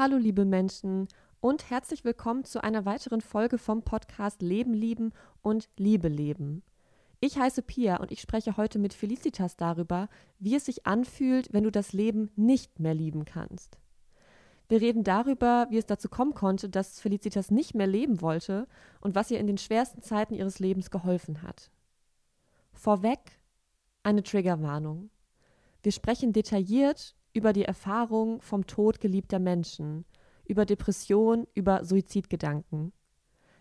Hallo liebe Menschen und herzlich willkommen zu einer weiteren Folge vom Podcast Leben lieben und Liebe leben. Ich heiße Pia und ich spreche heute mit Felicitas darüber, wie es sich anfühlt, wenn du das Leben nicht mehr lieben kannst. Wir reden darüber, wie es dazu kommen konnte, dass Felicitas nicht mehr leben wollte und was ihr in den schwersten Zeiten ihres Lebens geholfen hat. Vorweg eine Triggerwarnung. Wir sprechen detailliert über die Erfahrung vom Tod geliebter Menschen, über Depression, über Suizidgedanken.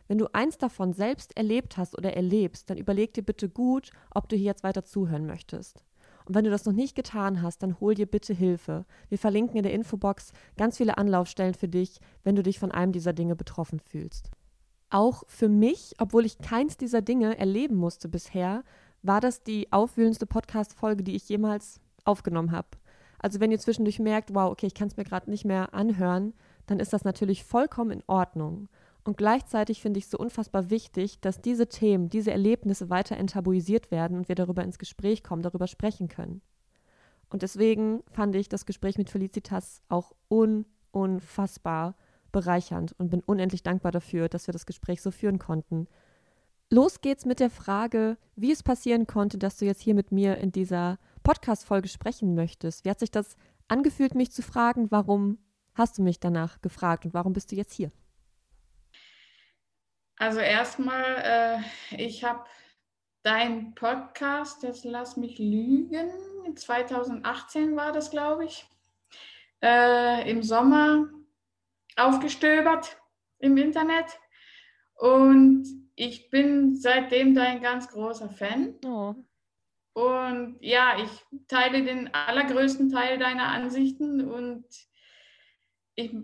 Wenn du eins davon selbst erlebt hast oder erlebst, dann überleg dir bitte gut, ob du hier jetzt weiter zuhören möchtest. Und wenn du das noch nicht getan hast, dann hol dir bitte Hilfe. Wir verlinken in der Infobox ganz viele Anlaufstellen für dich, wenn du dich von einem dieser Dinge betroffen fühlst. Auch für mich, obwohl ich keins dieser Dinge erleben musste bisher, war das die aufwühlendste Podcast-Folge, die ich jemals aufgenommen habe. Also wenn ihr zwischendurch merkt, wow, okay, ich kann es mir gerade nicht mehr anhören, dann ist das natürlich vollkommen in Ordnung. Und gleichzeitig finde ich es so unfassbar wichtig, dass diese Themen, diese Erlebnisse weiter enttabuisiert werden und wir darüber ins Gespräch kommen, darüber sprechen können. Und deswegen fand ich das Gespräch mit Felicitas auch un unfassbar bereichernd und bin unendlich dankbar dafür, dass wir das Gespräch so führen konnten. Los geht's mit der Frage, wie es passieren konnte, dass du jetzt hier mit mir in dieser Podcast-Folge sprechen möchtest. Wie hat sich das angefühlt, mich zu fragen? Warum hast du mich danach gefragt und warum bist du jetzt hier? Also erstmal, äh, ich habe deinen Podcast, jetzt lass mich lügen, 2018 war das, glaube ich, äh, im Sommer aufgestöbert im Internet. Und ich bin seitdem dein ganz großer Fan. Oh. Und ja, ich teile den allergrößten Teil deiner Ansichten und ich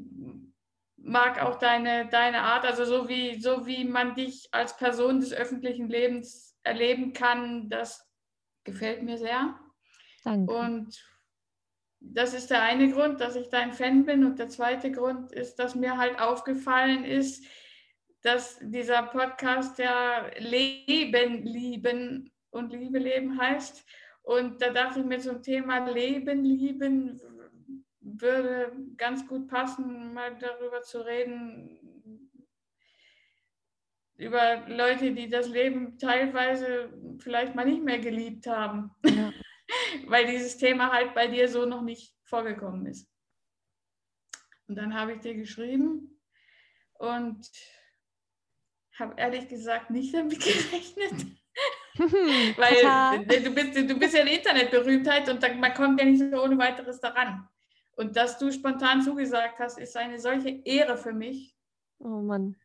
mag auch deine, deine Art, also so wie, so wie man dich als Person des öffentlichen Lebens erleben kann, das gefällt mir sehr. Danke. Und das ist der eine Grund, dass ich dein Fan bin. Und der zweite Grund ist, dass mir halt aufgefallen ist, dass dieser Podcast ja Leben lieben und Liebe leben heißt. Und da dachte ich mir zum Thema Leben lieben würde ganz gut passen, mal darüber zu reden, über Leute, die das Leben teilweise vielleicht mal nicht mehr geliebt haben, ja. weil dieses Thema halt bei dir so noch nicht vorgekommen ist. Und dann habe ich dir geschrieben und habe ehrlich gesagt nicht damit gerechnet. Weil du bist, du bist ja eine Internetberühmtheit und man kommt ja nicht so ohne weiteres daran. Und dass du spontan zugesagt hast, ist eine solche Ehre für mich. Oh Mann.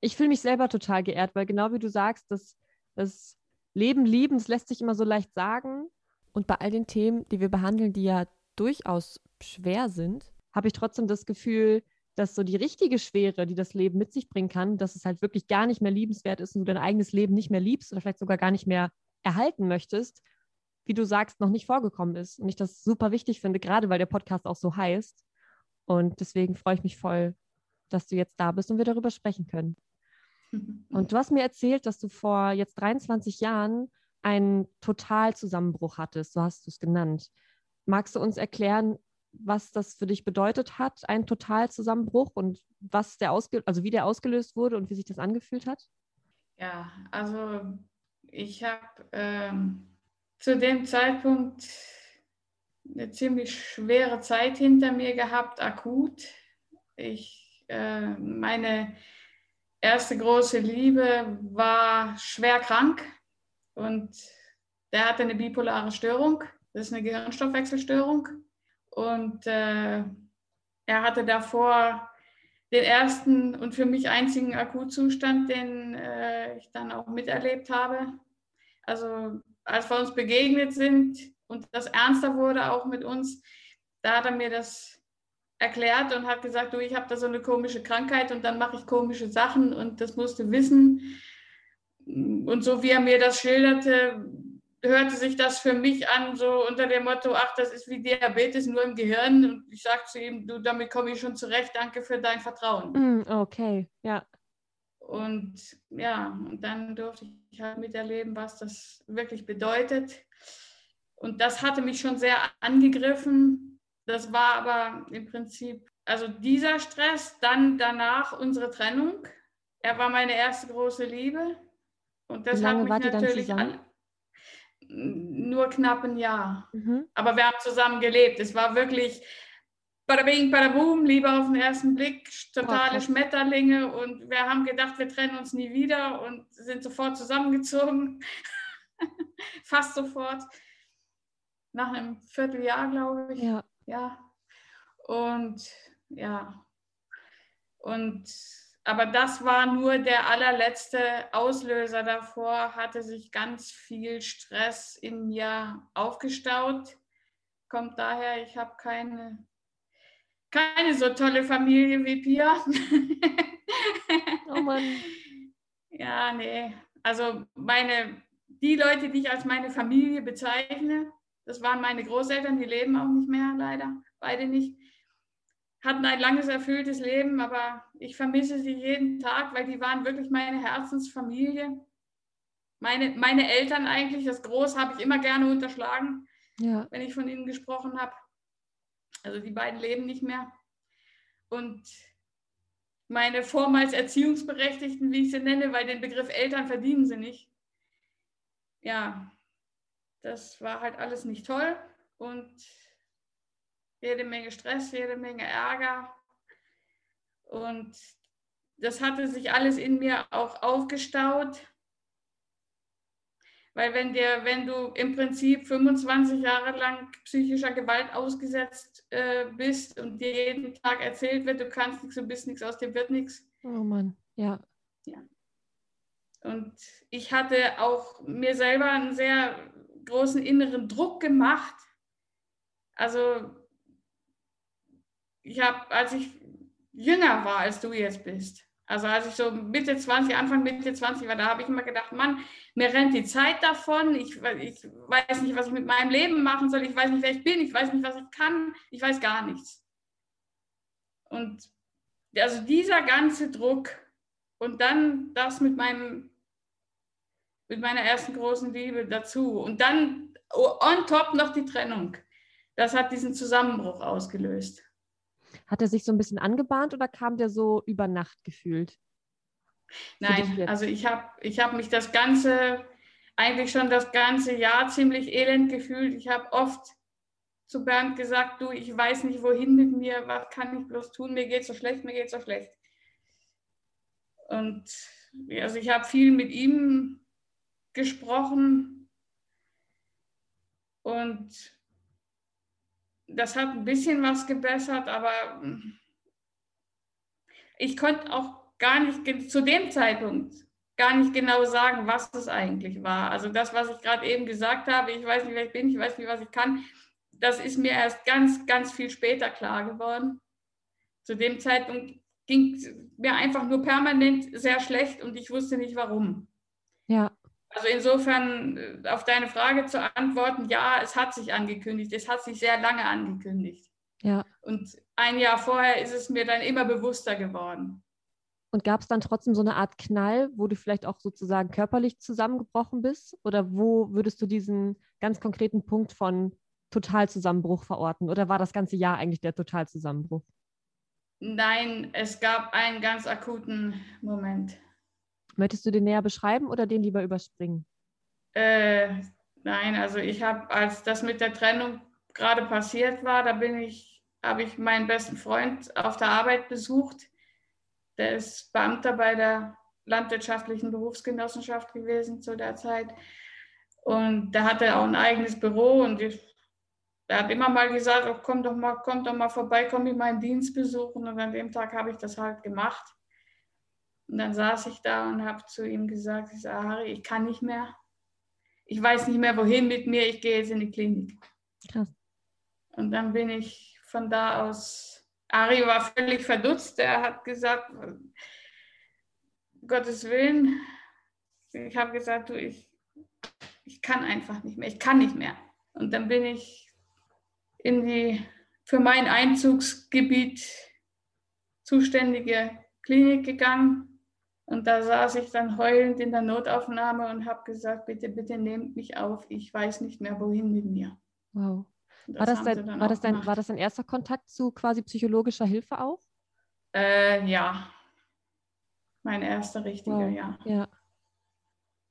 Ich fühle mich selber total geehrt, weil genau wie du sagst, das, das Leben lieben, das lässt sich immer so leicht sagen. Und bei all den Themen, die wir behandeln, die ja durchaus schwer sind, habe ich trotzdem das Gefühl, dass so die richtige Schwere, die das Leben mit sich bringen kann, dass es halt wirklich gar nicht mehr liebenswert ist und du dein eigenes Leben nicht mehr liebst oder vielleicht sogar gar nicht mehr erhalten möchtest, wie du sagst, noch nicht vorgekommen ist. Und ich das super wichtig finde, gerade weil der Podcast auch so heißt. Und deswegen freue ich mich voll, dass du jetzt da bist und wir darüber sprechen können. Und du hast mir erzählt, dass du vor jetzt 23 Jahren einen Totalzusammenbruch hattest, so hast du es genannt. Magst du uns erklären, was das für dich bedeutet hat, ein Totalzusammenbruch und was der ausge also wie der ausgelöst wurde und wie sich das angefühlt hat? Ja, also ich habe ähm, zu dem Zeitpunkt eine ziemlich schwere Zeit hinter mir gehabt, akut. Ich, äh, meine erste große Liebe war schwer krank und der hatte eine bipolare Störung. Das ist eine Gehirnstoffwechselstörung. Und äh, er hatte davor den ersten und für mich einzigen Akutzustand, den äh, ich dann auch miterlebt habe. Also als wir uns begegnet sind und das ernster wurde auch mit uns, da hat er mir das erklärt und hat gesagt, du, ich habe da so eine komische Krankheit und dann mache ich komische Sachen und das musst du wissen. Und so wie er mir das schilderte, hörte sich das für mich an, so unter dem Motto, ach, das ist wie Diabetes nur im Gehirn. Und ich sagte zu ihm, du, damit komme ich schon zurecht, danke für dein Vertrauen. Mm, okay, ja. Und ja, und dann durfte ich halt miterleben, was das wirklich bedeutet. Und das hatte mich schon sehr angegriffen. Das war aber im Prinzip also dieser Stress, dann danach unsere Trennung. Er war meine erste große Liebe. Und das hat mich natürlich zusammen? an, nur knapp ein Jahr. Mhm. Aber wir haben zusammen gelebt. Es war wirklich bada bing, bada boom, Liebe auf den ersten Blick, totale krass. Schmetterlinge. Und wir haben gedacht, wir trennen uns nie wieder und sind sofort zusammengezogen. Fast sofort. Nach einem Vierteljahr, glaube ich. Ja. Ja. Und ja. Und aber das war nur der allerletzte Auslöser. Davor hatte sich ganz viel Stress in mir aufgestaut. Kommt daher, ich habe keine, keine so tolle Familie wie Pia. Oh Mann. Ja, nee. Also meine, die Leute, die ich als meine Familie bezeichne, das waren meine Großeltern, die leben auch nicht mehr, leider, beide nicht. Hatten ein langes, erfülltes Leben, aber ich vermisse sie jeden Tag, weil die waren wirklich meine Herzensfamilie. Meine, meine Eltern eigentlich, das Groß habe ich immer gerne unterschlagen, Ja. wenn ich von ihnen gesprochen habe. Also die beiden leben nicht mehr. Und meine vormals Erziehungsberechtigten, wie ich sie nenne, weil den Begriff Eltern verdienen sie nicht. Ja, das war halt alles nicht toll und jede Menge Stress, jede Menge Ärger. Und das hatte sich alles in mir auch aufgestaut. Weil wenn, dir, wenn du im Prinzip 25 Jahre lang psychischer Gewalt ausgesetzt äh, bist und dir jeden Tag erzählt wird, du kannst nichts, du bist nichts, aus dir wird nichts. Oh Mann. Ja. Und ich hatte auch mir selber einen sehr großen inneren Druck gemacht. Also ich habe, als ich jünger war, als du jetzt bist, also als ich so Mitte 20, Anfang Mitte 20 war, da habe ich immer gedacht, Mann, mir rennt die Zeit davon. Ich, ich weiß nicht, was ich mit meinem Leben machen soll. Ich weiß nicht, wer ich bin. Ich weiß nicht, was ich kann. Ich weiß gar nichts. Und also dieser ganze Druck und dann das mit meinem mit meiner ersten großen Liebe dazu und dann on top noch die Trennung. Das hat diesen Zusammenbruch ausgelöst. Hat er sich so ein bisschen angebahnt oder kam der so über Nacht gefühlt? Nein, also ich habe ich hab mich das ganze, eigentlich schon das ganze Jahr ziemlich elend gefühlt. Ich habe oft zu Bernd gesagt, du, ich weiß nicht, wohin mit mir, was kann ich bloß tun, mir geht so schlecht, mir geht so schlecht. Und also ich habe viel mit ihm gesprochen und das hat ein bisschen was gebessert, aber ich konnte auch gar nicht zu dem Zeitpunkt gar nicht genau sagen, was es eigentlich war. Also das, was ich gerade eben gesagt habe, ich weiß nicht, wer ich bin, ich weiß nicht, was ich kann, das ist mir erst ganz, ganz viel später klar geworden. Zu dem Zeitpunkt ging es mir einfach nur permanent sehr schlecht und ich wusste nicht warum. Ja. Also insofern äh, auf deine Frage zu antworten, ja, es hat sich angekündigt, es hat sich sehr lange angekündigt. Ja. Und ein Jahr vorher ist es mir dann immer bewusster geworden. Und gab es dann trotzdem so eine Art Knall, wo du vielleicht auch sozusagen körperlich zusammengebrochen bist? Oder wo würdest du diesen ganz konkreten Punkt von Totalzusammenbruch verorten? Oder war das ganze Jahr eigentlich der Totalzusammenbruch? Nein, es gab einen ganz akuten Moment. Möchtest du den näher beschreiben oder den lieber überspringen? Äh, nein, also ich habe, als das mit der Trennung gerade passiert war, da bin ich, habe ich meinen besten Freund auf der Arbeit besucht. Der ist Beamter bei der landwirtschaftlichen Berufsgenossenschaft gewesen zu der Zeit. Und der hatte auch ein eigenes Büro und der hat immer mal gesagt, oh, komm doch mal, komm doch mal vorbei, komm in meinen Dienst besuchen. Und an dem Tag habe ich das halt gemacht. Und dann saß ich da und habe zu ihm gesagt, ich sage, Harry, ich kann nicht mehr. Ich weiß nicht mehr, wohin mit mir, ich gehe jetzt in die Klinik. Krass. Und dann bin ich von da aus, Ari war völlig verdutzt, er hat gesagt, Gottes Willen, ich habe gesagt, du, ich, ich kann einfach nicht mehr, ich kann nicht mehr. Und dann bin ich in die für mein Einzugsgebiet zuständige Klinik gegangen und da saß ich dann heulend in der Notaufnahme und habe gesagt, bitte, bitte nehmt mich auf, ich weiß nicht mehr, wohin mit mir. Wow. Das war, das dein, war, das dein, war das dein erster Kontakt zu quasi psychologischer Hilfe auch? Äh, ja. Mein erster richtiger, wow. ja. Ja.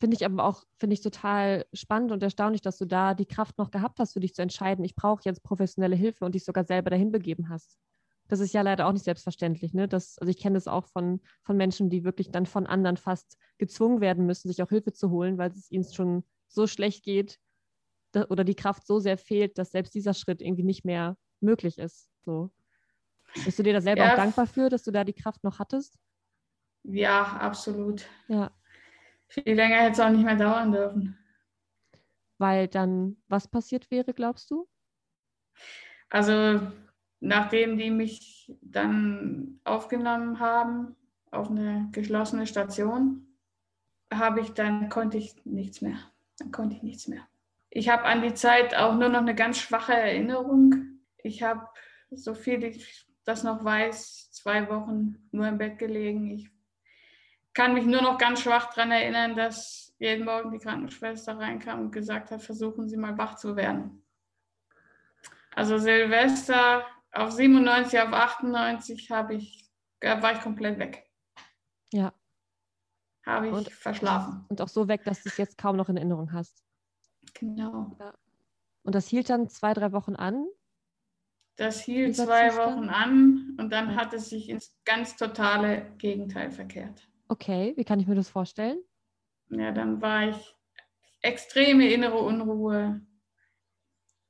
Finde ich aber auch, finde ich total spannend und erstaunlich, dass du da die Kraft noch gehabt hast, für dich zu entscheiden, ich brauche jetzt professionelle Hilfe und dich sogar selber dahin begeben hast. Das ist ja leider auch nicht selbstverständlich. Ne? Das, also ich kenne das auch von, von Menschen, die wirklich dann von anderen fast gezwungen werden müssen, sich auch Hilfe zu holen, weil es ihnen schon so schlecht geht da, oder die Kraft so sehr fehlt, dass selbst dieser Schritt irgendwie nicht mehr möglich ist. So. Bist du dir da selber ja. auch dankbar für, dass du da die Kraft noch hattest? Ja, absolut. Ja. Viel länger hätte es auch nicht mehr dauern dürfen. Weil dann was passiert wäre, glaubst du? Also, nachdem die mich dann aufgenommen haben auf eine geschlossene Station, habe ich dann konnte ich nichts mehr. Dann konnte ich nichts mehr. Ich habe an die Zeit auch nur noch eine ganz schwache Erinnerung. Ich habe, so viel ich das noch weiß, zwei Wochen nur im Bett gelegen. Ich kann mich nur noch ganz schwach daran erinnern, dass jeden Morgen die Krankenschwester reinkam und gesagt hat, versuchen Sie mal wach zu werden. Also Silvester auf 97, auf 98 habe ich, war ich komplett weg. Ja. Habe ich und, verschlafen. Und auch so weg, dass du es jetzt kaum noch in Erinnerung hast. Genau. Ja. Und das hielt dann zwei, drei Wochen an? Das hielt zwei Wochen an und dann hat es sich ins ganz totale Gegenteil verkehrt. Okay, wie kann ich mir das vorstellen? Ja, dann war ich extreme innere Unruhe.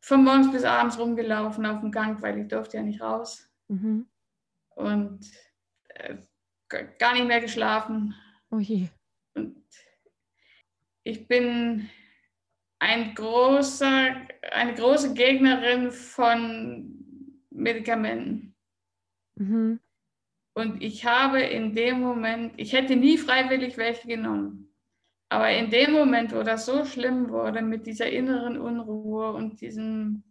Von morgens bis abends rumgelaufen auf dem Gang, weil ich durfte ja nicht raus. Mhm. Und äh, gar nicht mehr geschlafen. Oh je. Und ich bin ein großer, eine große Gegnerin von Medikamenten. Mhm. Und ich habe in dem Moment, ich hätte nie freiwillig welche genommen. Aber in dem Moment, wo das so schlimm wurde mit dieser inneren Unruhe und diesem,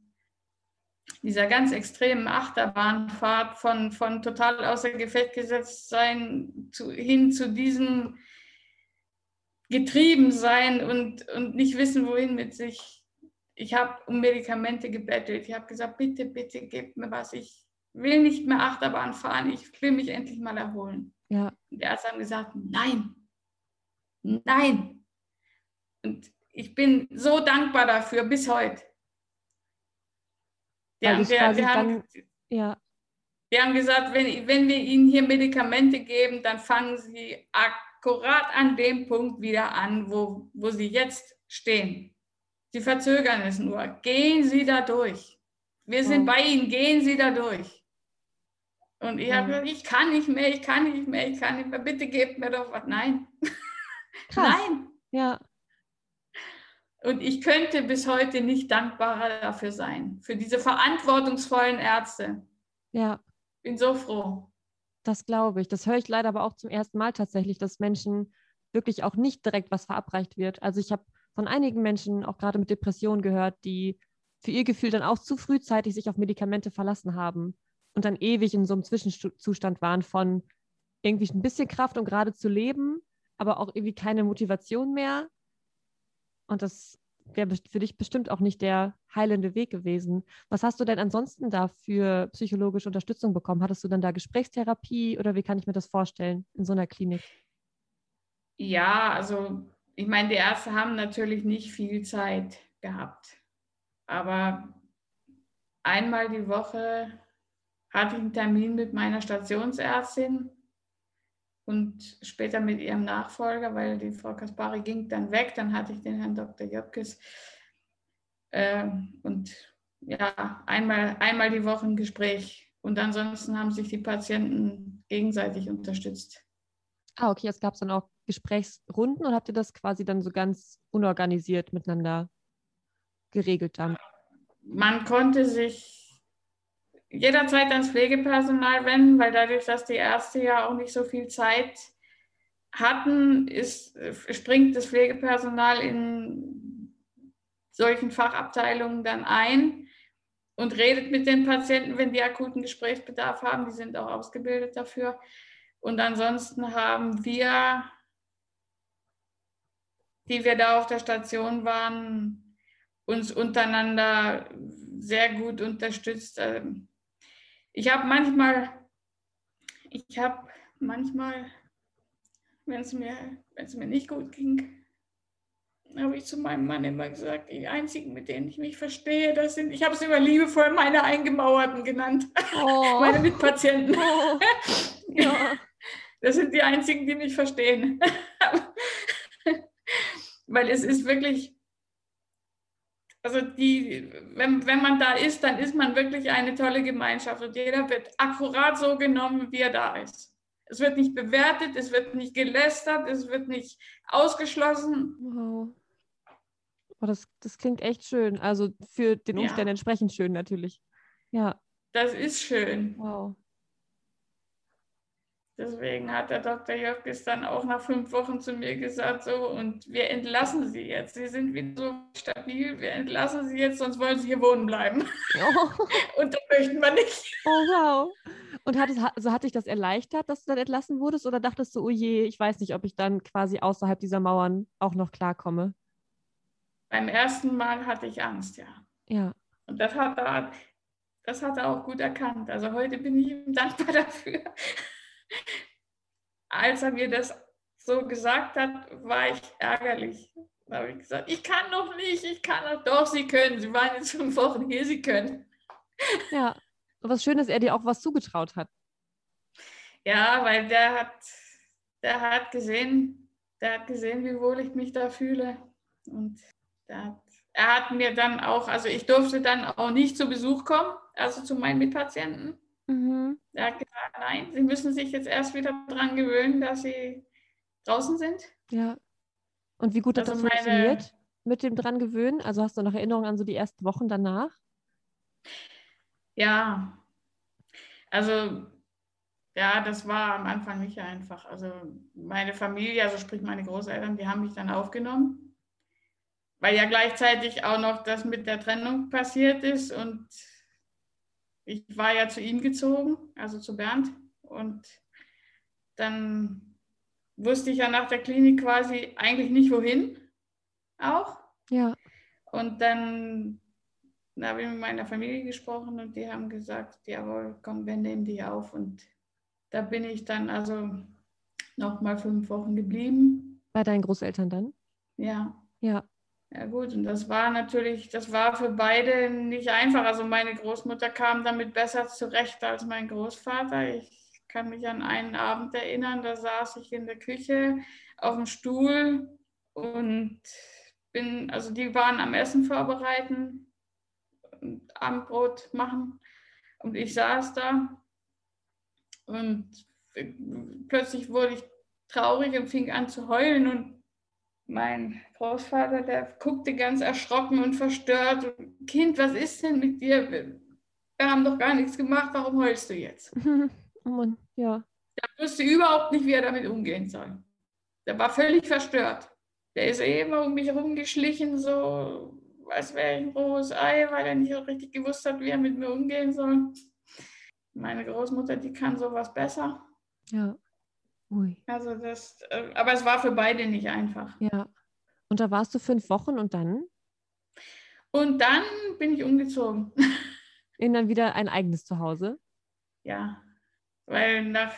dieser ganz extremen Achterbahnfahrt von, von total außer Gefecht gesetzt sein zu, hin zu diesem getrieben sein und, und nicht wissen, wohin mit sich. Ich habe um Medikamente gebettelt. Ich habe gesagt, bitte, bitte, gebt mir was. Ich, will nicht mehr Achterbahn fahren, ich will mich endlich mal erholen. Ja. Und die Ärzte haben gesagt, nein, nein. Und ich bin so dankbar dafür bis heute. Die, haben, die, haben, ja. die haben gesagt, wenn, wenn wir ihnen hier Medikamente geben, dann fangen sie akkurat an dem Punkt wieder an, wo, wo sie jetzt stehen. Sie verzögern es nur. Gehen Sie da durch. Wir sind oh. bei Ihnen, gehen Sie da durch. Und ich habe gesagt, ich kann nicht mehr, ich kann nicht mehr, ich kann nicht mehr, bitte gebt mir doch was. Nein. Nein. Ja. Und ich könnte bis heute nicht dankbarer dafür sein, für diese verantwortungsvollen Ärzte. Ja. Bin so froh. Das glaube ich. Das höre ich leider aber auch zum ersten Mal tatsächlich, dass Menschen wirklich auch nicht direkt was verabreicht wird. Also ich habe von einigen Menschen, auch gerade mit Depressionen gehört, die für ihr Gefühl dann auch zu frühzeitig sich auf Medikamente verlassen haben und dann ewig in so einem Zwischenzustand waren von irgendwie ein bisschen Kraft, um gerade zu leben, aber auch irgendwie keine Motivation mehr. Und das wäre für dich bestimmt auch nicht der heilende Weg gewesen. Was hast du denn ansonsten da für psychologische Unterstützung bekommen? Hattest du dann da Gesprächstherapie oder wie kann ich mir das vorstellen in so einer Klinik? Ja, also ich meine, die Ärzte haben natürlich nicht viel Zeit gehabt, aber einmal die Woche hatte ich einen Termin mit meiner Stationsärztin und später mit ihrem Nachfolger, weil die Frau Kaspari ging dann weg. Dann hatte ich den Herrn Dr. Jöpkes. Ähm, und ja, einmal, einmal die Woche ein Gespräch. Und ansonsten haben sich die Patienten gegenseitig unterstützt. Ah, okay, es gab dann auch Gesprächsrunden und habt ihr das quasi dann so ganz unorganisiert miteinander geregelt dann? Man konnte sich jederzeit ans Pflegepersonal wenden, weil dadurch, dass die Ärzte ja auch nicht so viel Zeit hatten, ist, springt das Pflegepersonal in solchen Fachabteilungen dann ein und redet mit den Patienten, wenn die akuten Gesprächsbedarf haben. Die sind auch ausgebildet dafür. Und ansonsten haben wir, die wir da auf der Station waren, uns untereinander sehr gut unterstützt. Ich habe manchmal, ich habe manchmal, wenn es mir, wenn es mir nicht gut ging, habe ich zu meinem Mann immer gesagt, die einzigen, mit denen ich mich verstehe, das sind, ich habe es immer liebevoll meine Eingemauerten genannt, oh. meine Mitpatienten. Oh. Ja. Das sind die einzigen, die mich verstehen. Weil es ist wirklich, also die, wenn, wenn man da ist, dann ist man wirklich eine tolle Gemeinschaft und jeder wird akkurat so genommen, wie er da ist. Es wird nicht bewertet, es wird nicht gelästert, es wird nicht ausgeschlossen. Wow. Oh, das, das klingt echt schön. Also für den Umständen ja. entsprechend schön natürlich. Ja. Das ist schön. Wow. Deswegen hat der Dr. Jöfkes dann auch nach fünf Wochen zu mir gesagt, so, und wir entlassen Sie jetzt. Sie sind wieder so stabil, wir entlassen Sie jetzt, sonst wollen Sie hier wohnen bleiben. Oh. und das möchten wir nicht. Oh, wow. Und hat, es, also hat dich das erleichtert, dass du dann entlassen wurdest? Oder dachtest du, oh je, ich weiß nicht, ob ich dann quasi außerhalb dieser Mauern auch noch klarkomme? Beim ersten Mal hatte ich Angst, ja. Ja. Und das hat er, das hat er auch gut erkannt. Also heute bin ich ihm dankbar dafür als er mir das so gesagt hat, war ich ärgerlich. Da habe ich gesagt, ich kann noch nicht, ich kann noch. Doch, Sie können. Sie waren jetzt fünf Wochen hier, Sie können. Ja, was schön, dass er dir auch was zugetraut hat. Ja, weil der hat, der hat gesehen, der hat gesehen, wie wohl ich mich da fühle. Und hat, er hat mir dann auch, also ich durfte dann auch nicht zu Besuch kommen, also zu meinen Mitpatienten. Mhm. Er hat gesagt, nein, Sie müssen sich jetzt erst wieder daran gewöhnen, dass Sie draußen sind. Ja. Und wie gut hat also das funktioniert mit dem dran gewöhnen? Also hast du noch Erinnerungen an so die ersten Wochen danach? Ja, also ja, das war am Anfang nicht einfach. Also meine Familie, also sprich meine Großeltern, die haben mich dann aufgenommen, weil ja gleichzeitig auch noch das mit der Trennung passiert ist und ich war ja zu ihm gezogen, also zu Bernd. Und dann wusste ich ja nach der Klinik quasi eigentlich nicht wohin auch. Ja. Und dann, dann habe ich mit meiner Familie gesprochen und die haben gesagt, jawohl, komm, wir nehmen dich auf. Und da bin ich dann also noch mal fünf Wochen geblieben. Bei deinen Großeltern dann? Ja. Ja. Ja gut, und das war natürlich, das war für beide nicht einfach. Also meine Großmutter kam damit besser zurecht als mein Großvater. Ich kann mich an einen Abend erinnern, da saß ich in der Küche auf dem Stuhl und bin, also die waren am Essen vorbereiten und Abendbrot machen und ich saß da und plötzlich wurde ich traurig und fing an zu heulen und mein Großvater, der guckte ganz erschrocken und verstört. Kind, was ist denn mit dir? Wir haben doch gar nichts gemacht, warum heulst du jetzt? Oh Mann, ja. Der wusste überhaupt nicht, wie er damit umgehen soll. Der war völlig verstört. Der ist immer um mich herumgeschlichen, so als wäre ich ein rohes Ei, weil er nicht richtig gewusst hat, wie er mit mir umgehen soll. Meine Großmutter, die kann sowas besser. Ja. Ui. Also das, äh, aber es war für beide nicht einfach. Ja. Und da warst du fünf Wochen und dann? Und dann bin ich umgezogen. In dann wieder ein eigenes Zuhause? Ja, weil nach,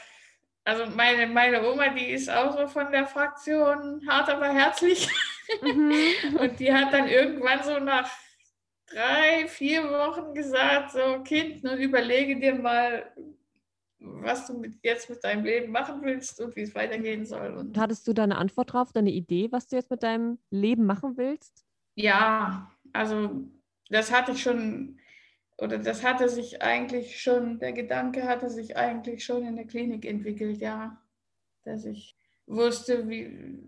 also meine, meine Oma, die ist auch so von der Fraktion hart, aber herzlich. Mhm. und die hat dann irgendwann so nach drei, vier Wochen gesagt, so Kind, nun überlege dir mal, was du mit, jetzt mit deinem Leben machen willst und wie es weitergehen soll. Und Hattest du da eine Antwort drauf, deine Idee, was du jetzt mit deinem Leben machen willst? Ja, also das hatte ich schon, oder das hatte sich eigentlich schon, der Gedanke hatte sich eigentlich schon in der Klinik entwickelt, ja. Dass ich wusste, wie,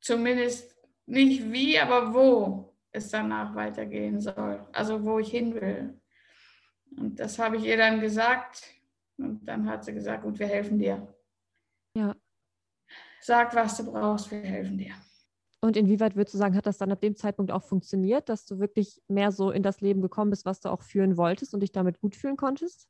zumindest nicht wie, aber wo es danach weitergehen soll. Also wo ich hin will. Und das habe ich ihr dann gesagt und dann hat sie gesagt, gut, wir helfen dir. Ja. Sag, was du brauchst, wir helfen dir. Und inwieweit würdest du sagen, hat das dann ab dem Zeitpunkt auch funktioniert, dass du wirklich mehr so in das Leben gekommen bist, was du auch führen wolltest und dich damit gut fühlen konntest?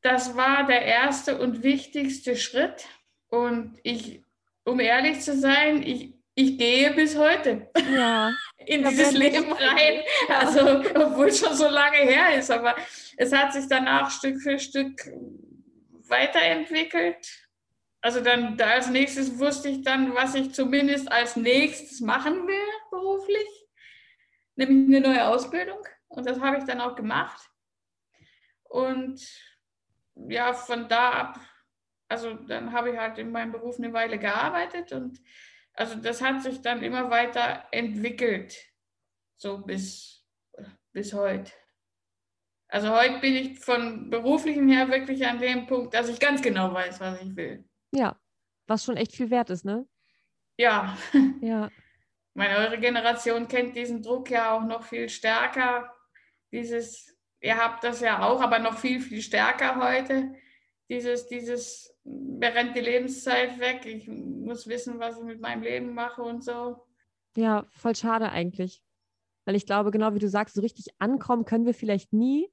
Das war der erste und wichtigste Schritt. Und ich, um ehrlich zu sein, ich, ich gehe bis heute Ja. in dieses Leben rein. Ja. Also, obwohl es schon so lange her ist, aber es hat sich danach Stück für Stück weiterentwickelt. Also dann da als nächstes wusste ich dann, was ich zumindest als nächstes machen will beruflich, nämlich eine neue Ausbildung. Und das habe ich dann auch gemacht. Und ja, von da ab, also dann habe ich halt in meinem Beruf eine Weile gearbeitet und also das hat sich dann immer weiter entwickelt, so bis, bis heute. Also heute bin ich von beruflichen her wirklich an dem Punkt, dass ich ganz genau weiß, was ich will. Ja. Was schon echt viel wert ist, ne? Ja, Ja. meine eure Generation kennt diesen Druck ja auch noch viel stärker. Dieses, ihr habt das ja auch, aber noch viel, viel stärker heute. Dieses, dieses, mir rennt die Lebenszeit weg, ich muss wissen, was ich mit meinem Leben mache und so. Ja, voll schade eigentlich. Weil ich glaube, genau wie du sagst, so richtig ankommen können wir vielleicht nie.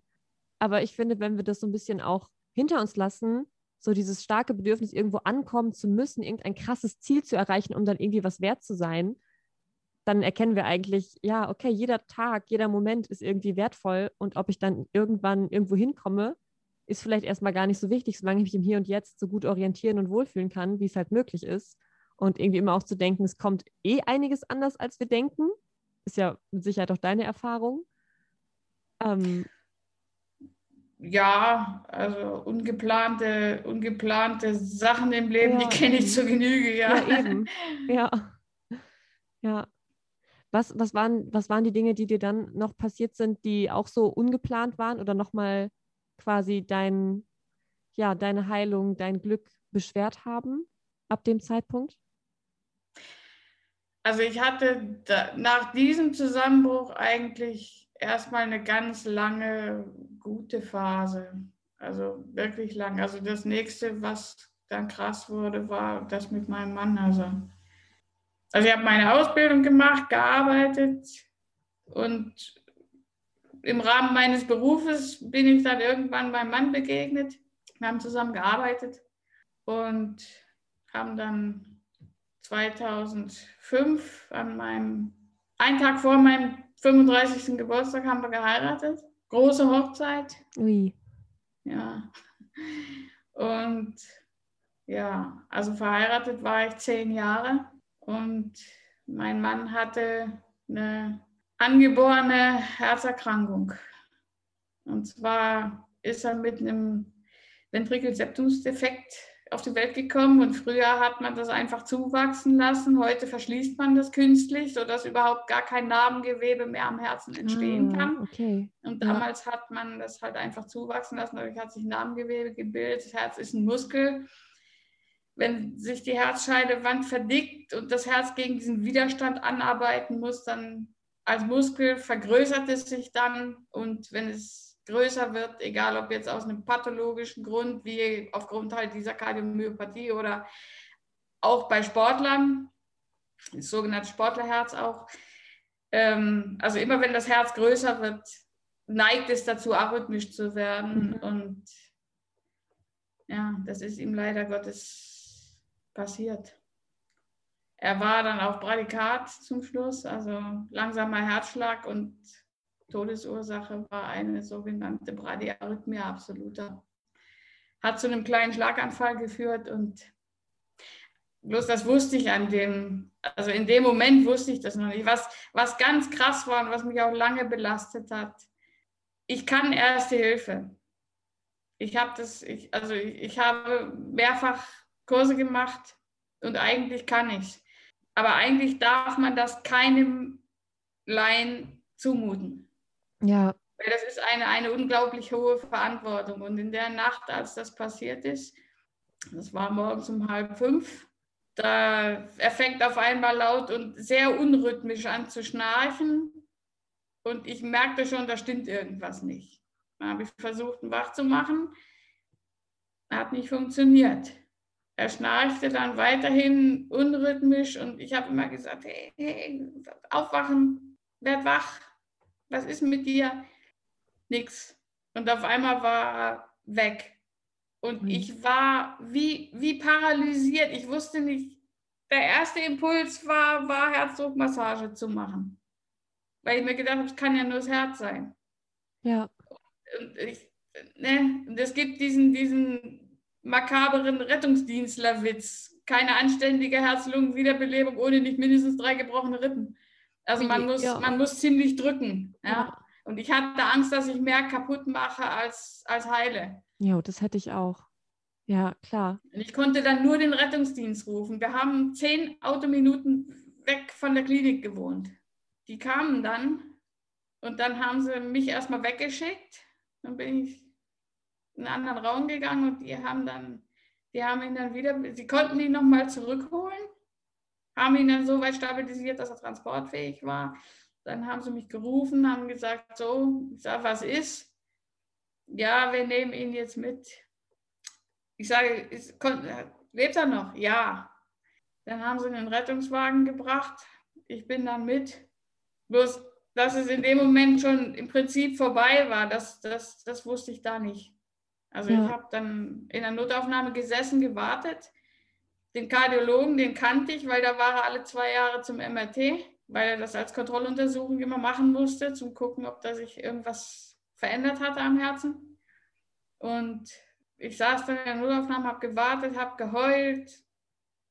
Aber ich finde, wenn wir das so ein bisschen auch hinter uns lassen, so dieses starke Bedürfnis, irgendwo ankommen zu müssen, irgendein krasses Ziel zu erreichen, um dann irgendwie was wert zu sein, dann erkennen wir eigentlich, ja, okay, jeder Tag, jeder Moment ist irgendwie wertvoll und ob ich dann irgendwann irgendwo hinkomme, ist vielleicht erstmal gar nicht so wichtig, solange ich mich im Hier und Jetzt so gut orientieren und wohlfühlen kann, wie es halt möglich ist. Und irgendwie immer auch zu denken, es kommt eh einiges anders, als wir denken. Ist ja mit Sicherheit auch deine Erfahrung. Ähm, Ja, also ungeplante, ungeplante Sachen im Leben, Ja, die kenne ich zur Genüge, ja. Ja, eben. ja. Ja. Was, was, waren, was waren die Dinge, die dir dann noch passiert sind, die auch so ungeplant waren oder nochmal quasi dein, ja, deine Heilung, dein Glück beschwert haben ab dem Zeitpunkt? Also ich hatte da, nach diesem Zusammenbruch eigentlich erstmal eine ganz lange gute Phase. Also wirklich lang. Also das nächste, was dann krass wurde, war das mit meinem Mann. Also, also ich habe meine Ausbildung gemacht, gearbeitet und im Rahmen meines Berufes bin ich dann irgendwann meinem Mann begegnet. Wir haben zusammen gearbeitet und haben dann 2005 an meinem, einen Tag vor meinem 35. Geburtstag haben wir geheiratet. Große Hochzeit, Ui. ja. Und ja, also verheiratet war ich zehn Jahre und mein Mann hatte eine angeborene Herzerkrankung. Und zwar ist er mit einem Ventrikelseptumsdefekt auf die Welt gekommen und früher hat man das einfach zuwachsen lassen. Heute verschließt man das künstlich, sodass überhaupt gar kein Narbengewebe mehr am Herzen entstehen Ah, kann. Okay. Und Ja. damals hat man das halt einfach zuwachsen lassen, dadurch hat sich Narbengewebe gebildet. Das Herz ist ein Muskel. Wenn sich die Herzscheidewand verdickt und das Herz gegen diesen Widerstand anarbeiten muss, dann als Muskel vergrößert es sich dann und wenn es größer wird, egal ob jetzt aus einem pathologischen Grund, wie aufgrund halt dieser Kardiomyopathie oder auch bei Sportlern, das sogenannte Sportlerherz auch, ähm, also immer wenn das Herz größer wird, neigt es dazu, arrhythmisch zu werden. Mhm. Und ja, das ist ihm leider Gottes passiert. Er war dann auf Bradikat zum Schluss, also langsamer Herzschlag und Todesursache war eine sogenannte Bradyarrhythmia absoluta. Hat zu einem kleinen Schlaganfall geführt und bloß das wusste ich an dem, also in dem Moment wusste ich das noch nicht. Was, was ganz krass war und was mich auch lange belastet hat, ich kann Erste Hilfe. Ich habe das, ich, also ich, ich habe mehrfach Kurse gemacht und eigentlich kann ich Aber eigentlich darf man das keinem Laien zumuten. Ja, Weil das ist eine, eine unglaublich hohe Verantwortung. Und in der Nacht, als das passiert ist, das war morgens um halb fünf, da er fängt auf einmal laut und sehr unrhythmisch an zu schnarchen. Und ich merkte schon, da stimmt irgendwas nicht. Dann habe ich versucht, ihn wach zu machen. Hat nicht funktioniert. Er schnarchte dann weiterhin unrhythmisch und ich habe immer gesagt, hey, hey, aufwachen, werd wach, was ist mit dir? Nix. Und auf einmal war er weg. Und Ui. ich war wie, wie paralysiert. Ich wusste nicht, der erste Impuls war, war Herzdruckmassage zu machen. Weil ich mir gedacht habe, es kann ja nur das Herz sein. Ja. Und ich, ne, es gibt diesen, diesen makaberen Rettungsdienstlerwitz. Keine anständige Herz-Lungen-Wiederbelebung ohne nicht mindestens drei gebrochene Rippen. Also man muss, ja. man muss ziemlich drücken. Ja? ja? Und ich hatte Angst, dass ich mehr kaputt mache als, als heile. Ja, das hätte ich auch. Ja, klar. Und ich konnte dann nur den Rettungsdienst rufen. Wir haben zehn Autominuten weg von der Klinik gewohnt. Die kamen dann und dann haben sie mich erstmal weggeschickt. Dann bin ich in einen anderen Raum gegangen und die haben dann, die haben ihn dann wieder, sie konnten ihn nochmal zurückholen, haben ihn dann so weit stabilisiert, dass er transportfähig war. Dann haben sie mich gerufen, haben gesagt, so, ich sage, was ist? Ja, wir nehmen ihn jetzt mit. Ich sage, ist, lebt er noch? Ja. Dann haben sie einen Rettungswagen gebracht. Ich bin dann mit. Bloß, dass es in dem Moment schon im Prinzip vorbei war, das, das, das wusste ich da nicht. Also ja. ich habe dann in der Notaufnahme gesessen, gewartet. Den Kardiologen, den kannte ich, weil da war er alle zwei Jahre zum MRT weil er das als Kontrolluntersuchung immer machen musste, zum gucken, ob da sich irgendwas verändert hatte am Herzen. Und ich saß dann in der Notaufnahme, habe gewartet, habe geheult,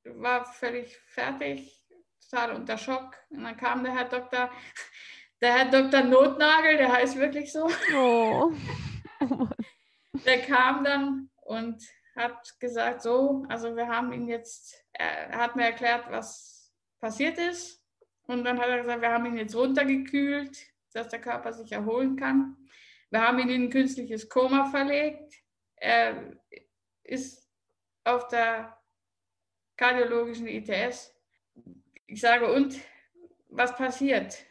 war völlig fertig, total unter Schock. Und dann kam der Herr Doktor, der Herr Doktor Notnagel, der heißt wirklich so. Oh. der kam dann und hat gesagt, so, also wir haben ihn jetzt, er hat mir erklärt, was passiert ist und dann hat er gesagt, wir haben ihn jetzt runtergekühlt, dass der Körper sich erholen kann. Wir haben ihn in ein künstliches Koma verlegt. Er ist auf der kardiologischen ITS. Ich sage, und was passiert?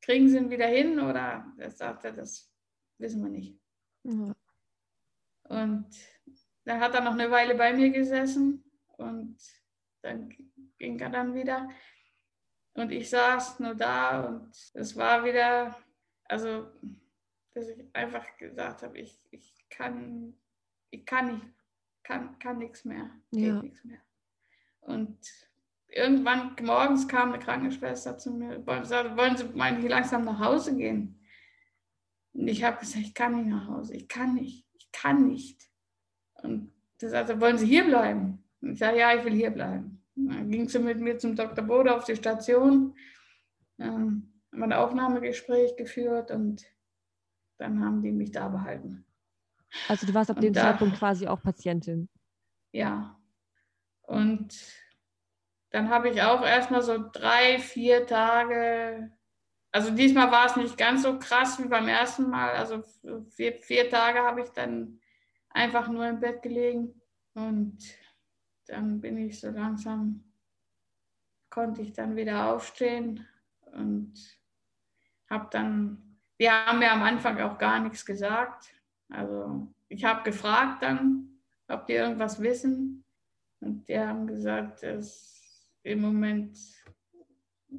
Kriegen Sie ihn wieder hin oder er sagt er, das wissen wir nicht. Ja. Und dann hat er noch eine Weile bei mir gesessen und dann ging er dann wieder. Und ich saß nur da und es war wieder, also, dass ich einfach gesagt habe, ich, ich kann, ich kann nicht, kann, kann nichts mehr, ja. nichts mehr. Und irgendwann morgens kam eine Krankenschwester zu mir und sagte, wollen Sie mal langsam nach Hause gehen? Und ich habe gesagt, ich kann nicht nach Hause, ich kann nicht, ich kann nicht. Und sie sagte, wollen Sie hier bleiben? Und ich sage, ja, ich will hier bleiben. Dann ging sie mit mir zum Dr. Bode auf die Station, ähm, haben ein Aufnahmegespräch geführt und dann haben die mich da behalten. Also du warst ab und dem da, Zeitpunkt quasi auch Patientin. Ja. Und dann habe ich auch erstmal so drei, vier Tage, also diesmal war es nicht ganz so krass wie beim ersten Mal. Also vier, vier Tage habe ich dann einfach nur im Bett gelegen und dann bin ich so langsam, konnte ich dann wieder aufstehen und habe dann, die haben mir am Anfang auch gar nichts gesagt. Also ich habe gefragt dann, ob die irgendwas wissen. Und die haben gesagt, dass im Moment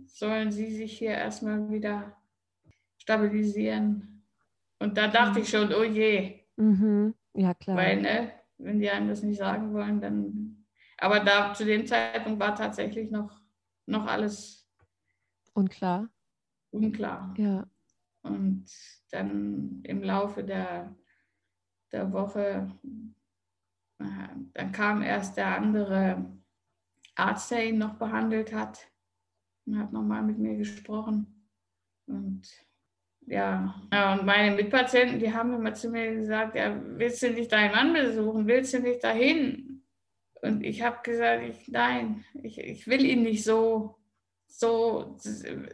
sollen sie sich hier erstmal wieder stabilisieren. Und da dachte mhm. ich schon, oh je. Mhm. Ja, klar. Weil, ne, wenn die einem das nicht sagen wollen, dann aber da zu dem Zeitpunkt war tatsächlich noch, noch alles unklar. Unklar. Ja. Und dann im Laufe der, der Woche, dann kam erst der andere Arzt, der ihn noch behandelt hat und hat nochmal mit mir gesprochen. Und ja, und meine Mitpatienten, die haben immer zu mir gesagt, ja, willst du nicht deinen Mann besuchen? Willst du nicht dahin? Und ich habe gesagt, ich, nein, ich, ich will ihn nicht so, so,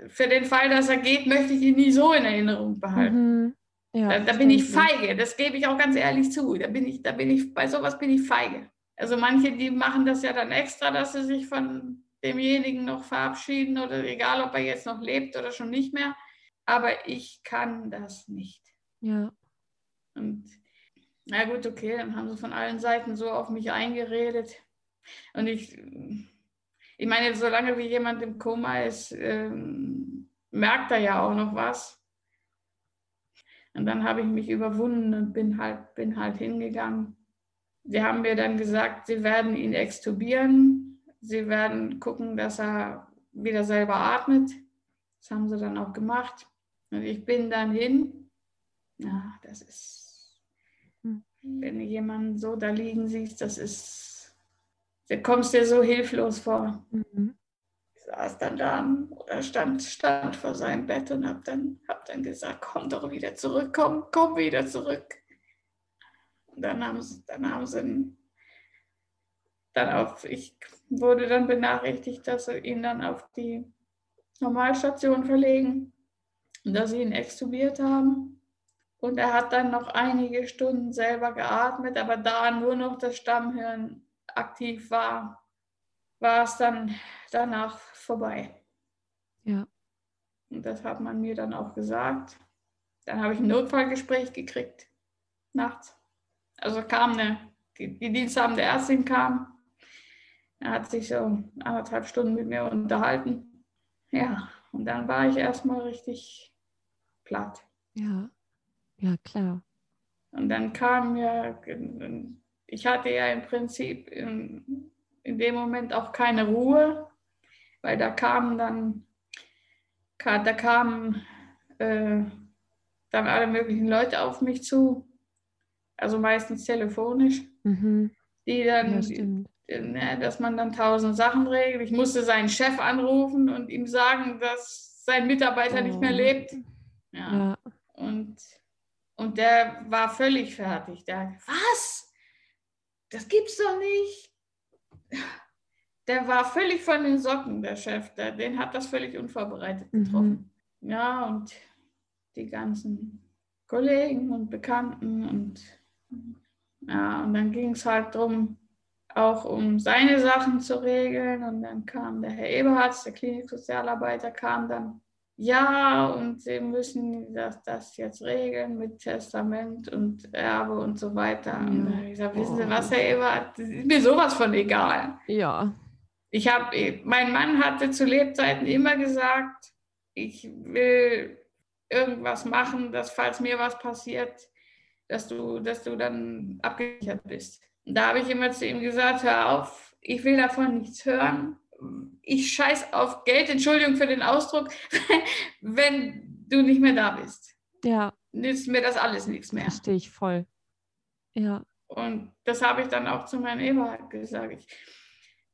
für den Fall, dass er geht, möchte ich ihn nie so in Erinnerung behalten. Mhm. Ja, da, da bin ich feige, das gebe ich auch ganz ehrlich zu. Da bin ich, da bin ich, bei sowas bin ich feige. Also manche, die machen das ja dann extra, dass sie sich von demjenigen noch verabschieden oder egal, ob er jetzt noch lebt oder schon nicht mehr. Aber ich kann das nicht. Ja. Und na gut, okay, dann haben sie von allen Seiten so auf mich eingeredet. Und ich, ich meine, solange wie jemand im Koma ist, ähm, merkt er ja auch noch was. Und dann habe ich mich überwunden und bin halt, bin halt hingegangen. Sie haben mir dann gesagt, sie werden ihn extubieren. sie werden gucken, dass er wieder selber atmet. Das haben sie dann auch gemacht. Und ich bin dann hin. Ja, das ist, hm. wenn du jemanden so da liegen siehst, das ist, da kommst dir so hilflos vor. Mhm. Ich saß dann da oder stand, stand vor seinem Bett und habe dann, hab dann gesagt, komm doch wieder zurück, komm, komm wieder zurück. Und dann haben sie, dann haben sie dann auf, ich wurde dann benachrichtigt, dass sie ihn dann auf die Normalstation verlegen dass sie ihn extubiert haben. Und er hat dann noch einige Stunden selber geatmet, aber da nur noch das Stammhirn aktiv war, war es dann danach vorbei. Ja. Und das hat man mir dann auch gesagt. Dann habe ich ein Notfallgespräch gekriegt, nachts. Also kam eine, die, die diensthabende Ärztin kam er hat sich so anderthalb Stunden mit mir unterhalten. Ja, und dann war ich erstmal richtig platt. Ja, ja, klar. Und dann kam mir, ich hatte ja im Prinzip in, in dem Moment auch keine Ruhe, weil da kamen dann, da kamen äh, dann alle möglichen Leute auf mich zu, also meistens telefonisch, mhm. die dann, ja, Ne, dass man dann tausend Sachen regelt. Ich musste seinen Chef anrufen und ihm sagen, dass sein Mitarbeiter oh. nicht mehr oh. lebt. Ja. ja. Und, und der war völlig fertig. Der, was? Das gibt's doch nicht. Der war völlig von den Socken, der Chef. Der, den hat das völlig unvorbereitet mhm. getroffen. Mhm. Ja, und die ganzen Kollegen und Bekannten und ja, und dann ging es halt darum, auch um seine Sachen zu regeln. Und dann kam der Herr Eberhardt, der Kliniksozialarbeiter, kam dann, ja, und Sie müssen das, das jetzt regeln mit Testament und Erbe und so weiter. Ja. Und dann habe ich gesagt, wissen Sie was, Herr Eberhardt, das ist mir sowas von egal. Ja. Ich habe, mein Mann hatte zu Lebzeiten immer gesagt, ich will irgendwas machen, dass falls mir was passiert, dass du, dass du dann abgesichert bist da habe ich immer zu ihm gesagt, hör auf, ich will davon nichts hören. Ich scheiß auf Geld, Entschuldigung für den Ausdruck, wenn du nicht mehr da bist. Ja. Nützt mir das alles nichts mehr. Verstehe ich voll. Ja. Und das habe ich dann auch zu meinem Eberhard gesagt. Ich,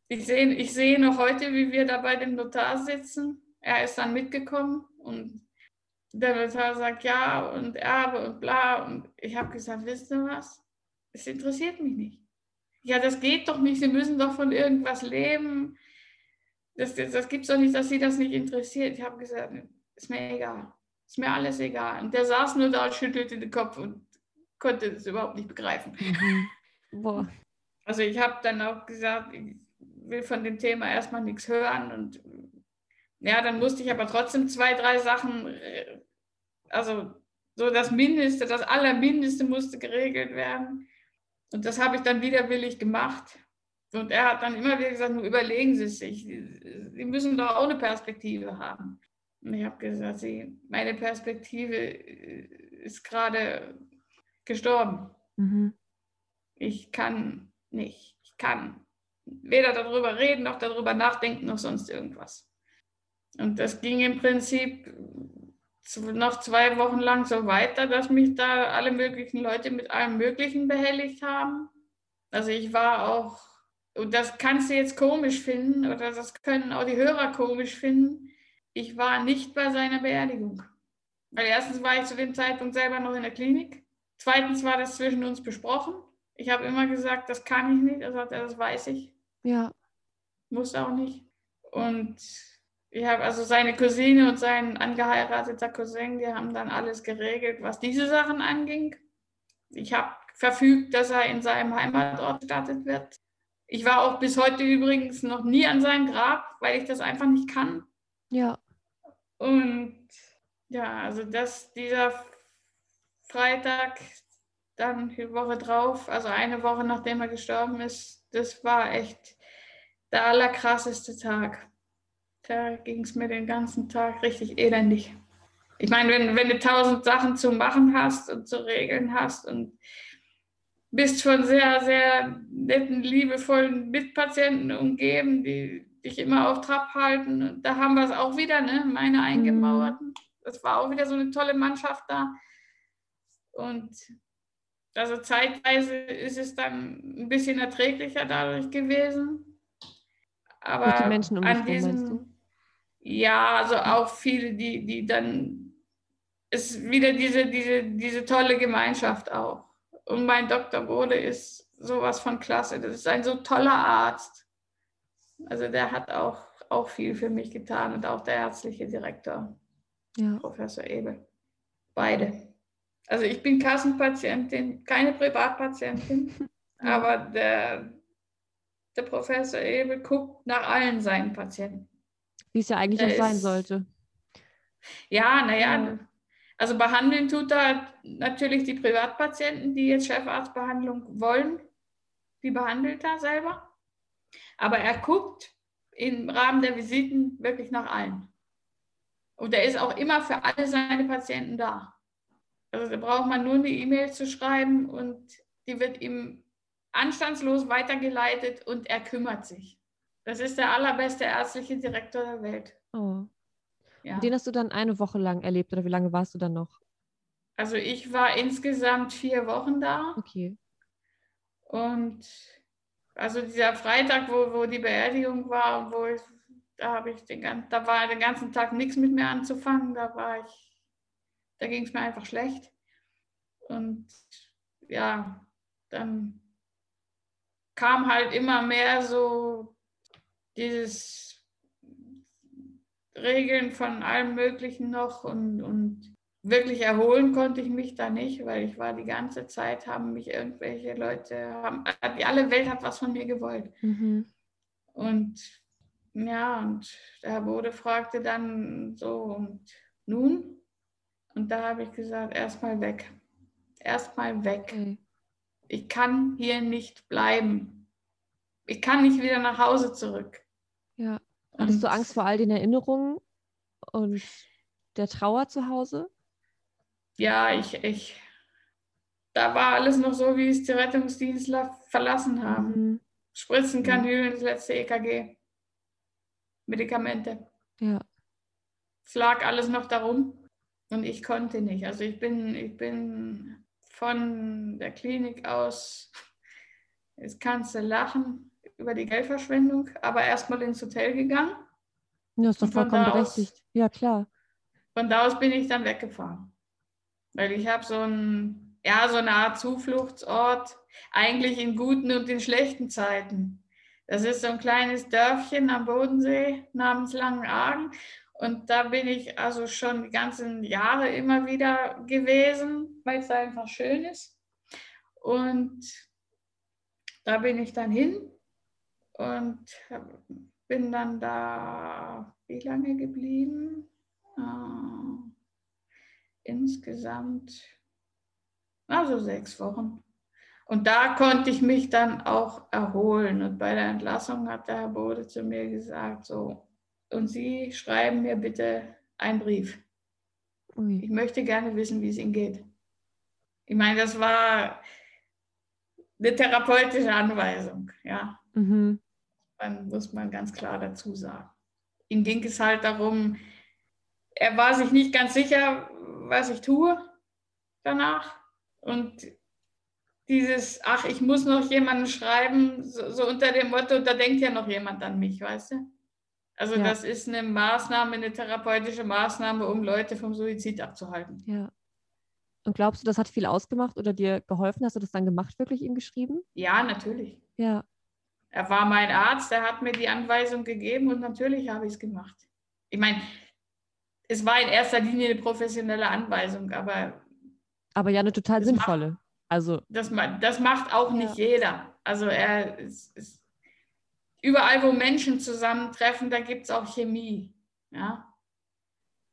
ich sehe ich seh noch heute, wie wir da bei dem Notar sitzen. Er ist dann mitgekommen und der Notar sagt ja und Erbe und bla. Und ich habe gesagt, wisst ihr was? Es interessiert mich nicht ja, das geht doch nicht, Sie müssen doch von irgendwas leben. Das, das, das gibt es doch nicht, dass Sie das nicht interessiert. Ich habe gesagt, ist mir egal. Ist mir alles egal. Und der saß nur da und schüttelte den Kopf und konnte das überhaupt nicht begreifen. Mhm. Boah. Also ich habe dann auch gesagt, ich will von dem Thema erstmal nichts hören. Und ja, dann musste ich aber trotzdem zwei, drei Sachen, äh, also so das Mindeste, das Allermindeste musste geregelt werden. Und das habe ich dann widerwillig gemacht. Und er hat dann immer wieder gesagt, nur überlegen Sie sich, Sie müssen doch auch eine Perspektive haben. Und ich habe gesagt, Sie, meine Perspektive ist gerade gestorben. Mhm. Ich kann nicht. Ich kann weder darüber reden, noch darüber nachdenken, noch sonst irgendwas. Und das ging im Prinzip noch zwei Wochen lang so weiter, dass mich da alle möglichen Leute mit allem Möglichen behelligt haben. Also ich war auch, und das kannst du jetzt komisch finden, oder das können auch die Hörer komisch finden, ich war nicht bei seiner Beerdigung. Weil erstens war ich zu dem Zeitpunkt selber noch in der Klinik. Zweitens war das zwischen uns besprochen. Ich habe immer gesagt, das kann ich nicht. Er sagte, das weiß ich. Ja. Muss auch nicht. Und ich habe also seine Cousine und sein angeheirateter Cousin, die haben dann alles geregelt, was diese Sachen anging. Ich habe verfügt, dass er in seinem Heimatort bestattet wird. Ich war auch bis heute übrigens noch nie an seinem Grab, weil ich das einfach nicht kann. Ja. Und ja, also das, dieser Freitag, dann die Woche drauf, also eine Woche nachdem er gestorben ist, das war echt der allerkrasseste Tag. Da ging es mir den ganzen Tag richtig elendig. Ich meine, wenn, wenn du tausend Sachen zu machen hast und zu regeln hast und bist von sehr, sehr netten, liebevollen Mitpatienten umgeben, die dich immer auf Trab halten. Und da haben wir es auch wieder, ne? meine mhm. Eingemauerten. Es war auch wieder so eine tolle Mannschaft da. Und also zeitweise ist es dann ein bisschen erträglicher dadurch gewesen. Aber die Menschen um an diesen, ja, also auch viele, die, die dann ist wieder diese, diese, diese tolle Gemeinschaft auch. Und mein Dr. Bode ist sowas von klasse. Das ist ein so toller Arzt. Also der hat auch, auch viel für mich getan und auch der ärztliche Direktor, ja. Professor Ebel. Beide. Also ich bin Kassenpatientin, keine Privatpatientin, aber der, der Professor Ebel guckt nach allen seinen Patienten. Wie es ja eigentlich der auch sein sollte. Ja, naja, ja. Also behandeln tut er natürlich die Privatpatienten, die jetzt Chefarztbehandlung wollen. Die behandelt er selber. Aber er guckt im Rahmen der Visiten wirklich nach allen. Und er ist auch immer für alle seine Patienten da. Also da braucht man nur eine E-Mail zu schreiben und die wird ihm anstandslos weitergeleitet und er kümmert sich. Das ist der allerbeste ärztliche Direktor der Welt. Oh. Ja. Den hast du dann eine Woche lang erlebt oder wie lange warst du dann noch? Also ich war insgesamt vier Wochen da. Okay. Und also dieser Freitag, wo, wo die Beerdigung war, wo ich, da habe ich den da war den ganzen Tag nichts mit mir anzufangen. Da war ich da ging es mir einfach schlecht. Und ja, dann kam halt immer mehr so dieses Regeln von allem Möglichen noch und, und wirklich erholen konnte ich mich da nicht, weil ich war die ganze Zeit, haben mich irgendwelche Leute, haben, alle Welt hat was von mir gewollt. Mhm. Und ja, und der Herr Bode fragte dann so, und nun? Und da habe ich gesagt, erstmal weg. Erstmal weg. Mhm. Ich kann hier nicht bleiben. Ich kann nicht wieder nach Hause zurück. Ja. Hattest du Angst vor all den Erinnerungen und der Trauer zu Hause? Ja, ich, ich, da war alles noch so, wie es die Rettungsdienstler verlassen haben. Mhm. Spritzen, Kanülen, das letzte EKG. Medikamente. Ja. Es lag alles noch darum. Und ich konnte nicht. Also ich bin, ich bin von der Klinik aus, jetzt kannst du lachen über die Geldverschwendung, aber erstmal ins Hotel gegangen. Ja, ist doch vollkommen berechtigt. Aus, ja, klar. Von da aus bin ich dann weggefahren. Weil ich habe so ein, ja, so eine Art Zufluchtsort, eigentlich in guten und in schlechten Zeiten. Das ist so ein kleines Dörfchen am Bodensee namens Langenargen. Und da bin ich also schon die ganzen Jahre immer wieder gewesen, weil es einfach schön ist. Und da bin ich dann hin und bin dann da wie lange geblieben? Äh, insgesamt also sechs Wochen. Und da konnte ich mich dann auch erholen. Und bei der Entlassung hat der Herr Bode zu mir gesagt, so, und Sie schreiben mir bitte einen Brief. Ui. Ich möchte gerne wissen, wie es Ihnen geht. Ich meine, das war eine therapeutische Anweisung, ja. Mhm. Dann muss man ganz klar dazu sagen. Ihm ging es halt darum, er war sich nicht ganz sicher, was ich tue danach. Und dieses, ach, ich muss noch jemanden schreiben, so, so unter dem Motto, da denkt ja noch jemand an mich, weißt du? Also ja. das ist eine Maßnahme, eine therapeutische Maßnahme, um Leute vom Suizid abzuhalten. Ja. Und glaubst du, das hat viel ausgemacht oder dir geholfen? Hast du das dann gemacht, wirklich ihm geschrieben? Ja, natürlich. Ja. Er war mein Arzt, er hat mir die Anweisung gegeben und natürlich habe ich es gemacht. Ich meine, es war in erster Linie eine professionelle Anweisung, aber. Aber ja, eine total sinnvolle. Macht, also. Das, das macht auch nicht ja. jeder. Also er ist, ist überall, wo Menschen zusammentreffen, da gibt es auch Chemie. Ja?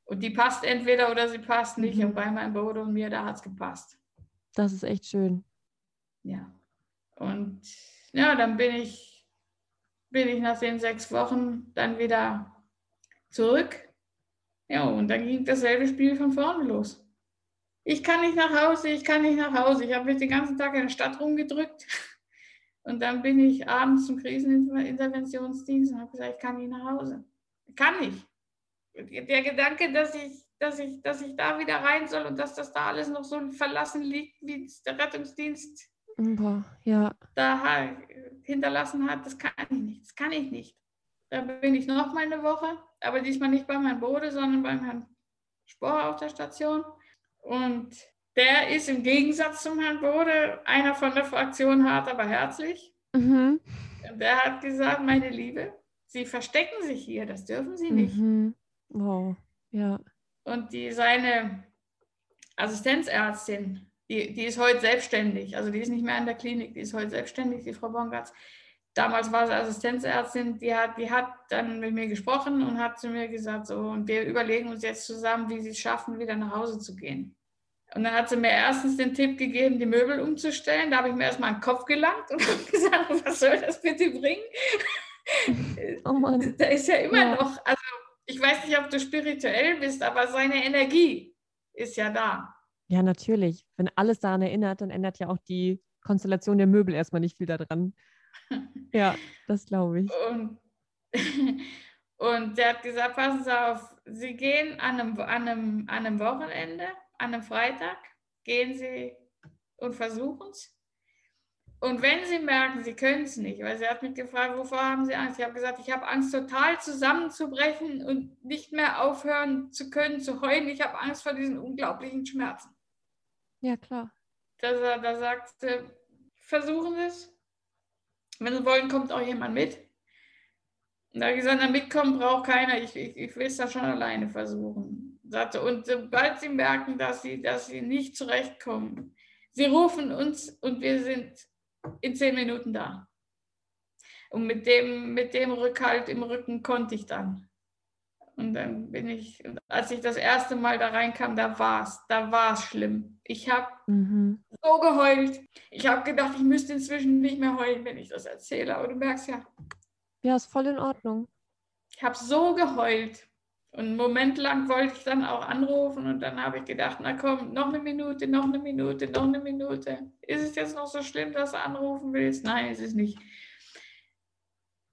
Und die passt entweder oder sie passt nicht. Mhm. Und bei meinem Bruder und mir, da hat es gepasst. Das ist echt schön. Ja. Und ja, dann bin ich, bin ich nach den sechs Wochen dann wieder zurück. Ja, und dann ging dasselbe Spiel von vorne los. ich kann nicht nach Hause, ich kann nicht nach Hause. Ich habe mich den ganzen Tag in der Stadt rumgedrückt. Und dann bin ich abends zum Kriseninterventionsdienst und habe gesagt, ich kann nicht nach Hause. Kann nicht. Der Gedanke, dass ich, dass, ich, dass ich da wieder rein soll und dass das da alles noch so verlassen liegt, wie der Rettungsdienst Boah, ja. da hinterlassen hat, das kann ich nicht. Das kann ich nicht. Da bin ich noch mal eine Woche, aber diesmal nicht bei meinem Bode, sondern beim Herrn Spohr auf der Station. Und der ist im Gegensatz zum Herrn Bode einer von der Fraktion hart, aber herzlich. Mhm. Der hat gesagt, meine Liebe, Sie verstecken sich hier, das dürfen Sie nicht. Mhm. Wow, ja. Und die, seine Assistenzärztin, die, die ist heute selbstständig, also die ist nicht mehr in der Klinik, die ist heute selbstständig, die Frau Bongatz. Damals war sie Assistenzärztin, die hat, die hat dann mit mir gesprochen und hat zu mir gesagt, so, und wir überlegen uns jetzt zusammen, wie sie es schaffen, wieder nach Hause zu gehen. Und dann hat sie mir erstens den Tipp gegeben, die Möbel umzustellen. Da habe ich mir erstmal einen Kopf gelangt und habe gesagt, was soll das bitte bringen? Oh Mann. Da ist ja immer ja. noch, also ich weiß nicht, ob du spirituell bist, aber seine Energie ist ja da. Ja, natürlich. Wenn alles daran erinnert, dann ändert ja auch die Konstellation der Möbel erstmal nicht viel daran. ja, das glaube ich. Und, und der hat gesagt, passen Sie auf, Sie gehen an einem, an einem, an einem Wochenende an einem Freitag, gehen Sie und versuchen es. Und wenn Sie merken, Sie können es nicht, weil sie hat mich gefragt, wovor haben Sie Angst? Ich habe gesagt, ich habe Angst, total zusammenzubrechen und nicht mehr aufhören zu können, zu heulen. Ich habe Angst vor diesen unglaublichen Schmerzen. Ja, klar. Da, da sagt sie, versuchen es. Wenn Sie wollen, kommt auch jemand mit. Und da habe ich gesagt, mitkommen braucht keiner. Ich, ich, ich will es da schon alleine versuchen. Und sobald sie merken, dass sie, dass sie nicht zurechtkommen, sie rufen uns und wir sind in zehn Minuten da. Und mit dem, mit dem Rückhalt im Rücken konnte ich dann. Und dann bin ich, als ich das erste Mal da reinkam, da war es, da war es schlimm. Ich habe mhm. so geheult. Ich habe gedacht, ich müsste inzwischen nicht mehr heulen, wenn ich das erzähle. Aber du merkst ja. Ja, ist voll in Ordnung. Ich habe so geheult. Und einen Moment lang wollte ich dann auch anrufen und dann habe ich gedacht, na komm, noch eine Minute, noch eine Minute, noch eine Minute. Ist es jetzt noch so schlimm, dass du anrufen willst? Nein, ist es nicht.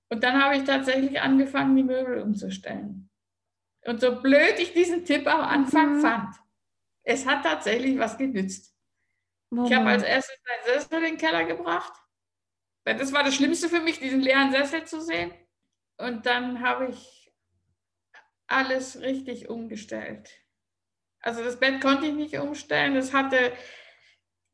Und dann habe ich tatsächlich angefangen, die Möbel umzustellen. Und so blöd ich diesen Tipp am Anfang mhm. fand, es hat tatsächlich was genützt. Oh ich habe als erstes meinen Sessel in den Keller gebracht. Das war das Schlimmste für mich, diesen leeren Sessel zu sehen. Und dann habe ich alles richtig umgestellt. Also das Bett konnte ich nicht umstellen. Das hatte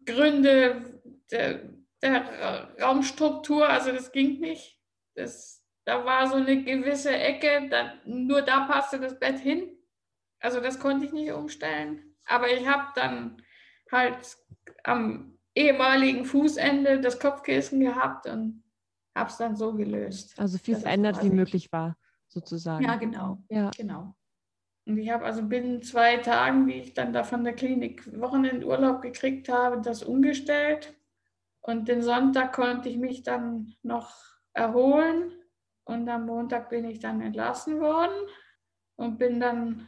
Gründe der, der Raumstruktur, also das ging nicht. Das, da war so eine gewisse Ecke, da, nur da passte das Bett hin. Also das konnte ich nicht umstellen. Aber ich habe dann halt am ehemaligen Fußende das Kopfkissen gehabt und habe es dann so gelöst. Also viel verändert, wie möglich war sozusagen. Ja, genau. Ja. genau. Und ich habe also binnen zwei Tagen, wie ich dann da von der Klinik Wochenendurlaub gekriegt habe, das umgestellt. Und den Sonntag konnte ich mich dann noch erholen. Und am Montag bin ich dann entlassen worden und bin dann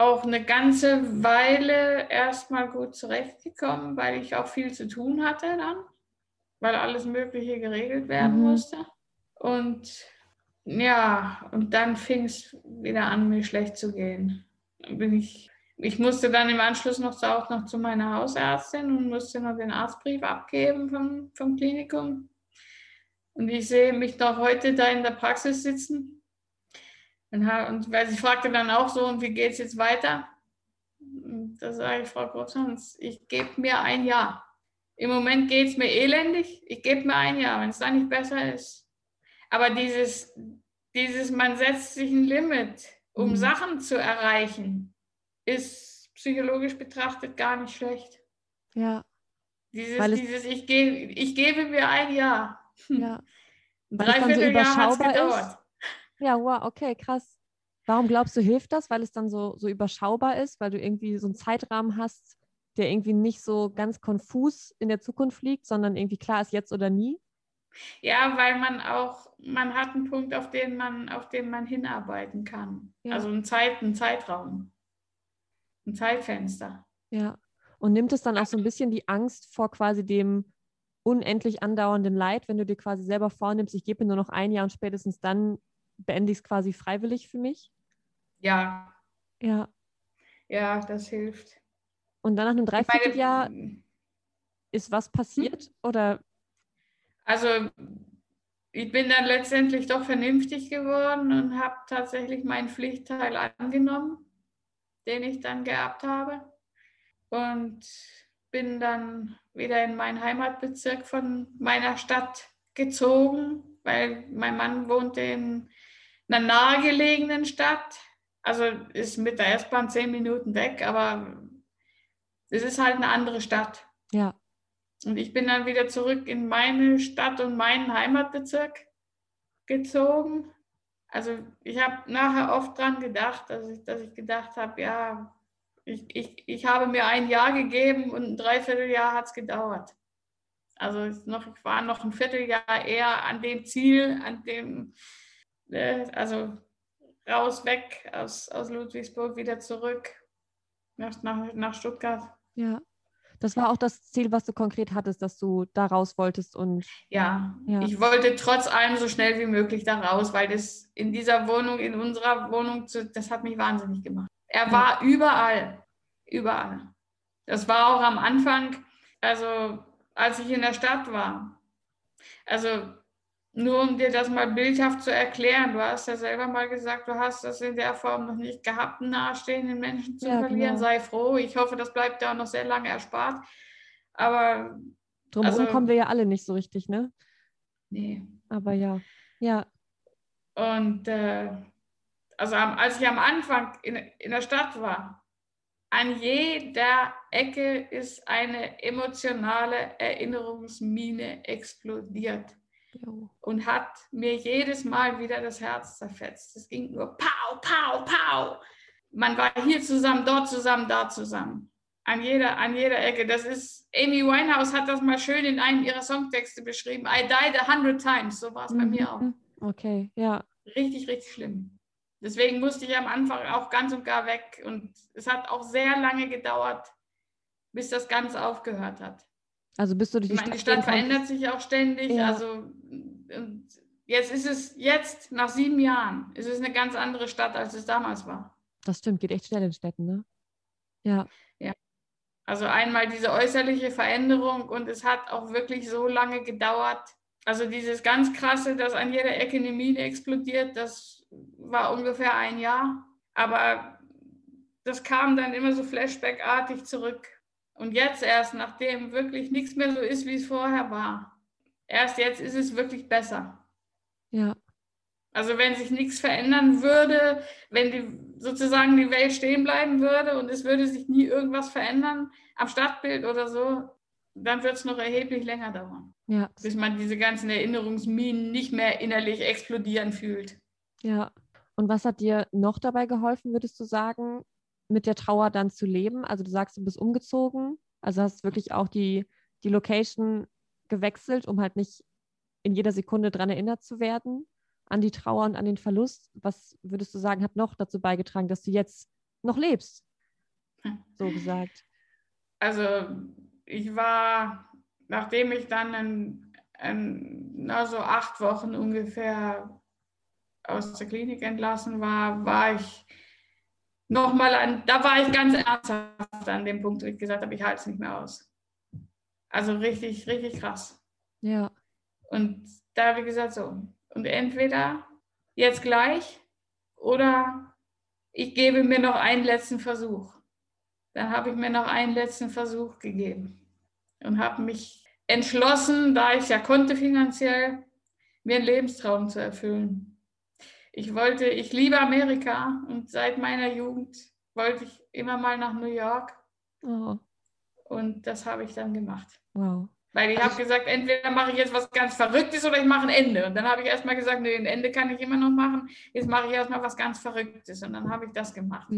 auch eine ganze Weile erstmal gut zurechtgekommen, weil ich auch viel zu tun hatte dann, weil alles Mögliche geregelt werden mhm. musste. Und ja, und dann fing es wieder an, mir schlecht zu gehen. Dann bin ich, ich musste dann im Anschluss noch, auch noch zu meiner Hausärztin und musste noch den Arztbrief abgeben vom, vom Klinikum. Und ich sehe mich noch heute da in der Praxis sitzen. Und, und weil sie fragte dann auch so, und wie geht es jetzt weiter? Da sage ich, Frau Großhans, ich gebe mir ein Jahr. Im Moment geht es mir elendig. Ich gebe mir ein Jahr. Wenn es dann nicht besser ist, aber dieses, dieses, man setzt sich ein Limit, um mhm. Sachen zu erreichen, ist psychologisch betrachtet gar nicht schlecht. Ja. Dieses, dieses ich, gebe, ich gebe mir ein Jahr. Ja. Weil so überschaubar ist. Ja, wow, okay, krass. Warum glaubst du, hilft das? Weil es dann so, so überschaubar ist, weil du irgendwie so einen Zeitrahmen hast, der irgendwie nicht so ganz konfus in der Zukunft liegt, sondern irgendwie klar ist jetzt oder nie? Ja, weil man auch, man hat einen Punkt, auf den man, auf den man hinarbeiten kann. Ja. Also ein, Zeit, ein Zeitraum, ein Zeitfenster. Ja. Und nimmt es dann auch so ein bisschen die Angst vor quasi dem unendlich andauernden Leid, wenn du dir quasi selber vornimmst, ich gebe mir nur noch ein Jahr und spätestens dann beende ich es quasi freiwillig für mich? Ja. Ja. Ja, das hilft. Und dann nach einem Dreivierteljahr ist was passiert? Hm? Oder? Also ich bin dann letztendlich doch vernünftig geworden und habe tatsächlich meinen Pflichtteil angenommen, den ich dann geerbt habe. Und bin dann wieder in meinen Heimatbezirk von meiner Stadt gezogen, weil mein Mann wohnte in einer nahegelegenen Stadt. Also ist mit der S-Bahn zehn Minuten weg, aber es ist halt eine andere Stadt. Ja. Und ich bin dann wieder zurück in meine Stadt und meinen Heimatbezirk gezogen. Also ich habe nachher oft dran gedacht, dass ich, dass ich gedacht habe, ja, ich, ich, ich habe mir ein Jahr gegeben und ein Dreivierteljahr hat es gedauert. Also noch, ich war noch ein Vierteljahr eher an dem Ziel, an dem, äh, also raus, weg aus, aus Ludwigsburg, wieder zurück nach, nach, nach Stuttgart. Ja. Das war auch das Ziel, was du konkret hattest, dass du da raus wolltest und. Ja, ja, ich wollte trotz allem so schnell wie möglich da raus, weil das in dieser Wohnung, in unserer Wohnung, das hat mich wahnsinnig gemacht. Er war überall, überall. Das war auch am Anfang, also als ich in der Stadt war. Also nur um dir das mal bildhaft zu erklären, du hast ja selber mal gesagt, du hast das in der Form noch nicht gehabt, einen nahestehenden Menschen zu ja, verlieren. Genau. Sei froh. Ich hoffe, das bleibt dir auch noch sehr lange erspart. Aber drumherum also, kommen wir ja alle nicht so richtig, ne? Nee. Aber ja, ja. Und äh, also als ich am Anfang in, in der Stadt war, an jeder Ecke ist eine emotionale Erinnerungsmine explodiert und hat mir jedes Mal wieder das Herz zerfetzt. Es ging nur Pau, Pau, Pau. Man war hier zusammen, dort zusammen, da zusammen. An jeder, an jeder Ecke. Das ist, Amy Winehouse hat das mal schön in einem ihrer Songtexte beschrieben. I died a hundred times. So war es mhm. bei mir auch. Okay, ja. Richtig, richtig schlimm. Deswegen musste ich am Anfang auch ganz und gar weg. Und es hat auch sehr lange gedauert, bis das ganz aufgehört hat. Also bist du durch die ich meine, die Stadt verändert sich auch ständig. Ja. Also jetzt ist es, jetzt nach sieben Jahren, ist es eine ganz andere Stadt, als es damals war. Das stimmt, geht echt schnell in Städten, ne? Ja. Ja. Also einmal diese äußerliche Veränderung und es hat auch wirklich so lange gedauert. Also dieses ganz krasse, dass an jeder Ecke eine Mine explodiert, das war ungefähr ein Jahr. Aber das kam dann immer so flashbackartig zurück. Und jetzt erst, nachdem wirklich nichts mehr so ist, wie es vorher war, erst jetzt ist es wirklich besser. Ja. Also wenn sich nichts verändern würde, wenn die, sozusagen die Welt stehen bleiben würde und es würde sich nie irgendwas verändern am Stadtbild oder so, dann wird es noch erheblich länger dauern. Ja. Bis man diese ganzen Erinnerungsminen nicht mehr innerlich explodieren fühlt. Ja. Und was hat dir noch dabei geholfen, würdest du sagen, mit der Trauer dann zu leben? Also du sagst, du bist umgezogen, also hast wirklich auch die, die Location gewechselt, um halt nicht in jeder Sekunde daran erinnert zu werden, an die Trauer und an den Verlust. Was würdest du sagen, hat noch dazu beigetragen, dass du jetzt noch lebst? So gesagt. Also ich war, nachdem ich dann in, in, na, so acht Wochen ungefähr aus der Klinik entlassen war, war ich nochmal an, da war ich ganz ernsthaft an dem Punkt, wo ich gesagt habe, ich halte es nicht mehr aus. Also richtig, richtig krass. Ja. Und da habe ich gesagt, so, und entweder jetzt gleich oder ich gebe mir noch einen letzten Versuch. Dann habe ich mir noch einen letzten Versuch gegeben und habe mich entschlossen, da ich ja konnte finanziell, mir einen Lebenstraum zu erfüllen ich wollte, ich liebe Amerika und seit meiner Jugend wollte ich immer mal nach New York. Oh. Und das habe ich dann gemacht. Wow. Weil ich also habe gesagt, entweder mache ich jetzt was ganz Verrücktes oder ich mache ein Ende. Und dann habe ich erstmal gesagt, nee, ein Ende kann ich immer noch machen. Jetzt mache ich erstmal was ganz Verrücktes. Und dann habe ich das gemacht.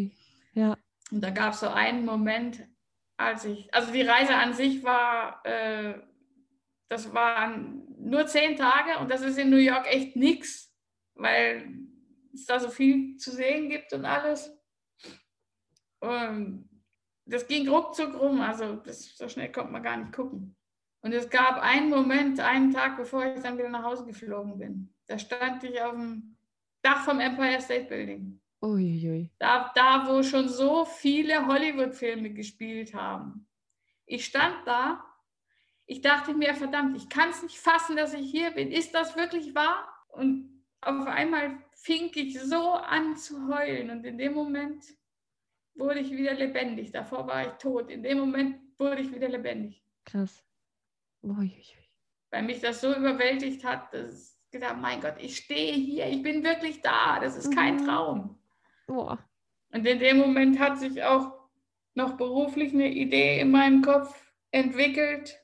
Ja. Und da gab es so einen Moment, als ich, also die Reise an sich war, äh, das waren nur zehn Tage und das ist in New York echt nichts weil es da so viel zu sehen gibt und alles. Und das ging ruckzuck rum, also das, so schnell kommt man gar nicht gucken. Und es gab einen Moment, einen Tag, bevor ich dann wieder nach Hause geflogen bin. Da stand ich auf dem Dach vom Empire State Building. Uiuiui. Da, da, wo schon so viele Hollywood-Filme gespielt haben. Ich stand da, ich dachte mir, verdammt, ich kann es nicht fassen, dass ich hier bin. Ist das wirklich wahr? Und auf einmal fing ich so an zu heulen und in dem Moment wurde ich wieder lebendig. Davor war ich tot. In dem Moment wurde ich wieder lebendig. Krass. Uiuiui. Weil mich das so überwältigt hat, dass ich gedacht, mein Gott, ich stehe hier, ich bin wirklich da. Das ist kein mhm. Traum. Boah. Und in dem Moment hat sich auch noch beruflich eine Idee in meinem Kopf entwickelt.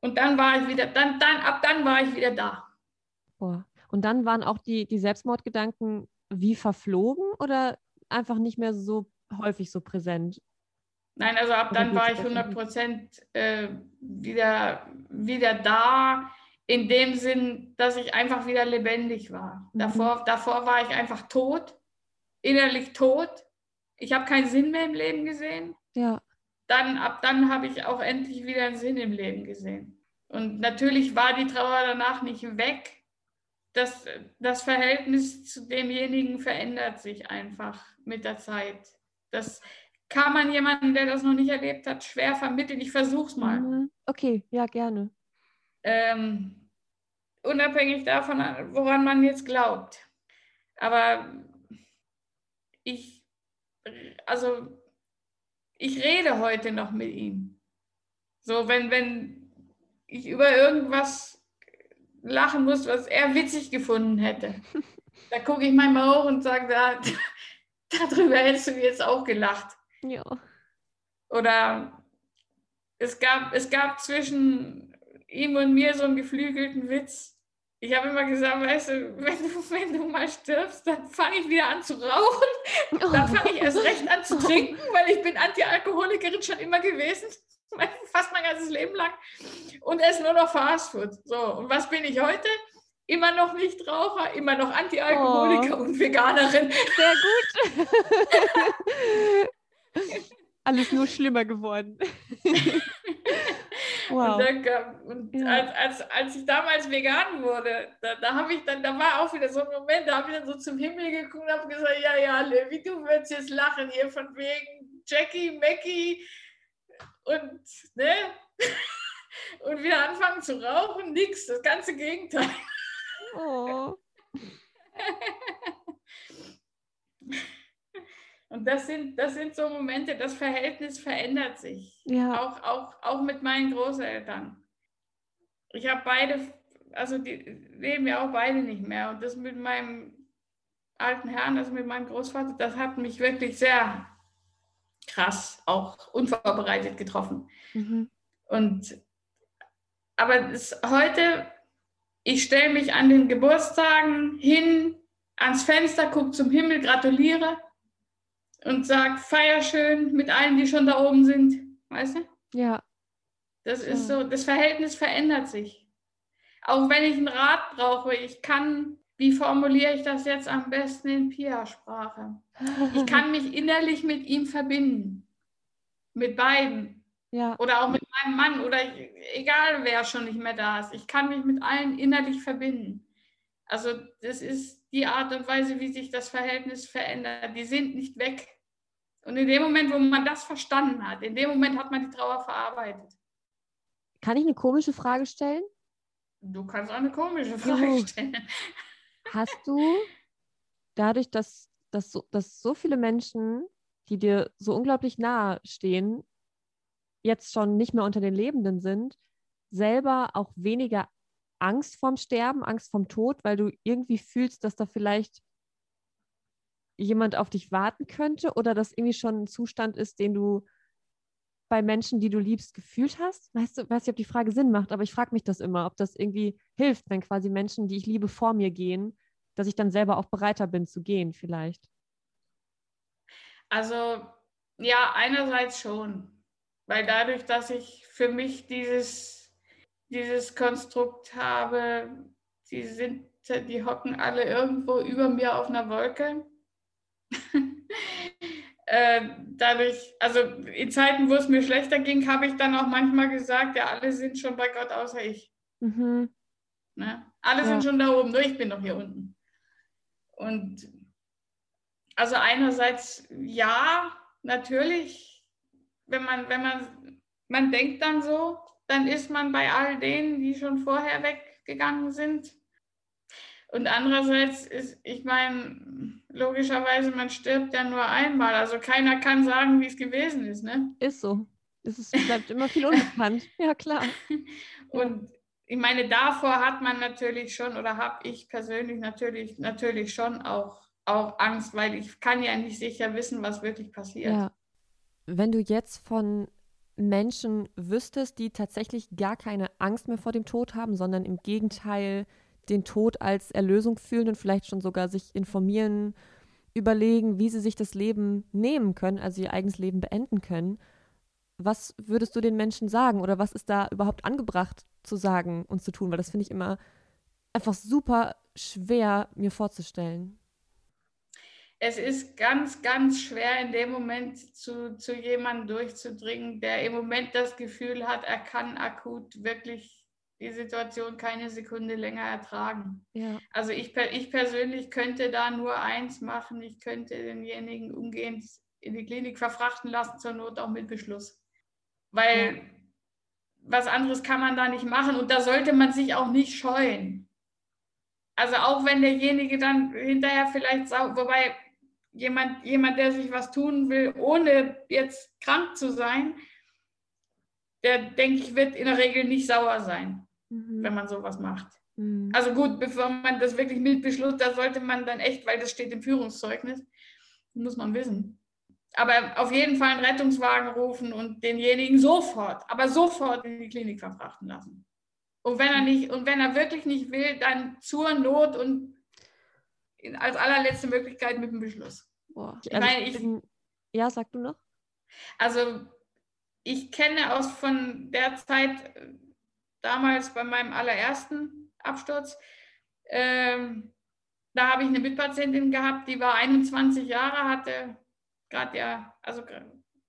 Und dann war ich wieder, dann, dann, ab dann war ich wieder da. Boah. Und dann waren auch die, die Selbstmordgedanken wie verflogen oder einfach nicht mehr so häufig so präsent? Nein, also ab dann war ich 100 Prozent äh, wieder, wieder da, in dem Sinn, dass ich einfach wieder lebendig war. Mhm. Davor, davor war ich einfach tot, innerlich tot. Ich habe keinen Sinn mehr im Leben gesehen. Ja. Dann, ab dann habe ich auch endlich wieder einen Sinn im Leben gesehen. Und natürlich war die Trauer danach nicht weg. Das, das Verhältnis zu demjenigen verändert sich einfach mit der Zeit. Das kann man jemandem, der das noch nicht erlebt hat, schwer vermitteln. Ich versuche es mal. Mhm. Okay, ja, gerne. Ähm, unabhängig davon, woran man jetzt glaubt. Aber ich, also ich rede heute noch mit ihm. So, wenn, wenn ich über irgendwas lachen muss, was er witzig gefunden hätte, da gucke ich manchmal hoch und sage, da, darüber hättest du jetzt auch gelacht. Ja. Oder es gab, es gab zwischen ihm und mir so einen geflügelten Witz. Ich habe immer gesagt, weißt du, wenn du, wenn du mal stirbst, dann fange ich wieder an zu rauchen. Dann fange ich erst recht an zu trinken, weil ich bin Antialkoholikerin schon immer gewesen. Fast mein ganzes Leben lang. Und esse nur noch Fastfood. So, und was bin ich heute? Immer noch Nichtraucher, immer noch Antialkoholiker oh. und Veganerin. Sehr gut. Alles nur schlimmer geworden. wow. Und, dann, und ja. als, als, als ich damals vegan wurde, da, da habe ich dann, da war auch wieder so ein Moment, da habe ich dann so zum Himmel geguckt und habe gesagt, ja, ja, Levi, du würdest jetzt lachen hier von wegen Jackie, Mackie und, ne? und wieder anfangen zu rauchen, nix, das ganze Gegenteil. Oh. Und das sind, das sind so Momente, das Verhältnis verändert sich. Ja. Auch, auch, auch mit meinen Großeltern. Ich habe beide, also die leben ja auch beide nicht mehr. Und das mit meinem alten Herrn, also mit meinem Großvater, das hat mich wirklich sehr krass, auch unvorbereitet getroffen. Mhm. Und aber es, heute ich stelle mich an den Geburtstagen hin, ans Fenster, gucke zum Himmel, gratuliere und sage, feier schön mit allen, die schon da oben sind. Weißt du? Ja. Das ist so, das Verhältnis verändert sich. Auch wenn ich einen Rat brauche, ich kann, wie formuliere ich das jetzt am besten in Pia-Sprache? Ich kann mich innerlich mit ihm verbinden. Mit beiden. Ja. Oder auch mit meinem Mann oder egal wer schon nicht mehr da ist. Ich kann mich mit allen innerlich verbinden. Also das ist die Art und Weise, wie sich das Verhältnis verändert. Die sind nicht weg. Und in dem Moment, wo man das verstanden hat, in dem Moment hat man die Trauer verarbeitet. Kann ich eine komische Frage stellen? Du kannst auch eine komische Frage jo. stellen. Hast du dadurch, dass, dass, so, dass so viele Menschen, die dir so unglaublich nahe stehen, jetzt schon nicht mehr unter den Lebenden sind, selber auch weniger Angst vorm Sterben, Angst vorm Tod, weil du irgendwie fühlst, dass da vielleicht jemand auf dich warten könnte oder das irgendwie schon ein Zustand ist, den du bei Menschen, die du liebst, gefühlt hast? Weißt du, weiß nicht, ob die Frage Sinn macht, aber ich frage mich das immer, ob das irgendwie hilft, wenn quasi Menschen, die ich liebe, vor mir gehen, dass ich dann selber auch bereiter bin zu gehen, vielleicht. Also ja, einerseits schon. Weil dadurch, dass ich für mich dieses, dieses Konstrukt habe, die sind, die hocken alle irgendwo über mir auf einer Wolke. äh, dadurch, also in Zeiten, wo es mir schlechter ging, habe ich dann auch manchmal gesagt, ja, alle sind schon bei Gott außer ich. Mhm. Ne? Alle ja. sind schon da oben, nur ich bin noch hier unten. Und also einerseits ja, natürlich, wenn man, wenn man, man denkt dann so, dann ist man bei all denen, die schon vorher weggegangen sind. Und andererseits ist, ich meine, logischerweise, man stirbt ja nur einmal. Also keiner kann sagen, wie es gewesen ist, ne? Ist so. Es ist, bleibt immer viel unbekannt. ja, klar. Und ich meine, davor hat man natürlich schon oder habe ich persönlich natürlich, natürlich schon auch, auch Angst, weil ich kann ja nicht sicher wissen, was wirklich passiert. Ja. Wenn du jetzt von Menschen wüsstest, die tatsächlich gar keine Angst mehr vor dem Tod haben, sondern im Gegenteil den Tod als Erlösung fühlen und vielleicht schon sogar sich informieren, überlegen, wie sie sich das Leben nehmen können, also ihr eigenes Leben beenden können. Was würdest du den Menschen sagen oder was ist da überhaupt angebracht zu sagen und zu tun? Weil das finde ich immer einfach super schwer mir vorzustellen. Es ist ganz, ganz schwer in dem Moment zu, zu jemandem durchzudringen, der im Moment das Gefühl hat, er kann akut wirklich die Situation keine Sekunde länger ertragen. Ja. Also ich, ich persönlich könnte da nur eins machen, ich könnte denjenigen umgehend in die Klinik verfrachten lassen, zur Not auch mit Beschluss. Weil ja. was anderes kann man da nicht machen und da sollte man sich auch nicht scheuen. Also auch wenn derjenige dann hinterher vielleicht, wobei jemand, jemand, der sich was tun will, ohne jetzt krank zu sein, der, denke ich, wird in der Regel nicht sauer sein mhm. wenn man sowas macht. Mhm. Also gut, bevor man das wirklich mit Beschluss, da sollte man dann echt, weil das steht im Führungszeugnis, muss man wissen. Aber auf jeden Fall einen Rettungswagen rufen und denjenigen sofort, aber sofort in die Klinik verfrachten lassen. Und wenn er nicht, und wenn er wirklich nicht will, dann zur Not und als allerletzte Möglichkeit mit dem Beschluss. Boah. Ich also meine, ich, ja, sag du noch. Also ich kenne aus von der Zeit, damals bei meinem allerersten Absturz. Ähm, da habe ich eine Mitpatientin gehabt, die war 21 Jahre, hatte gerade ja, also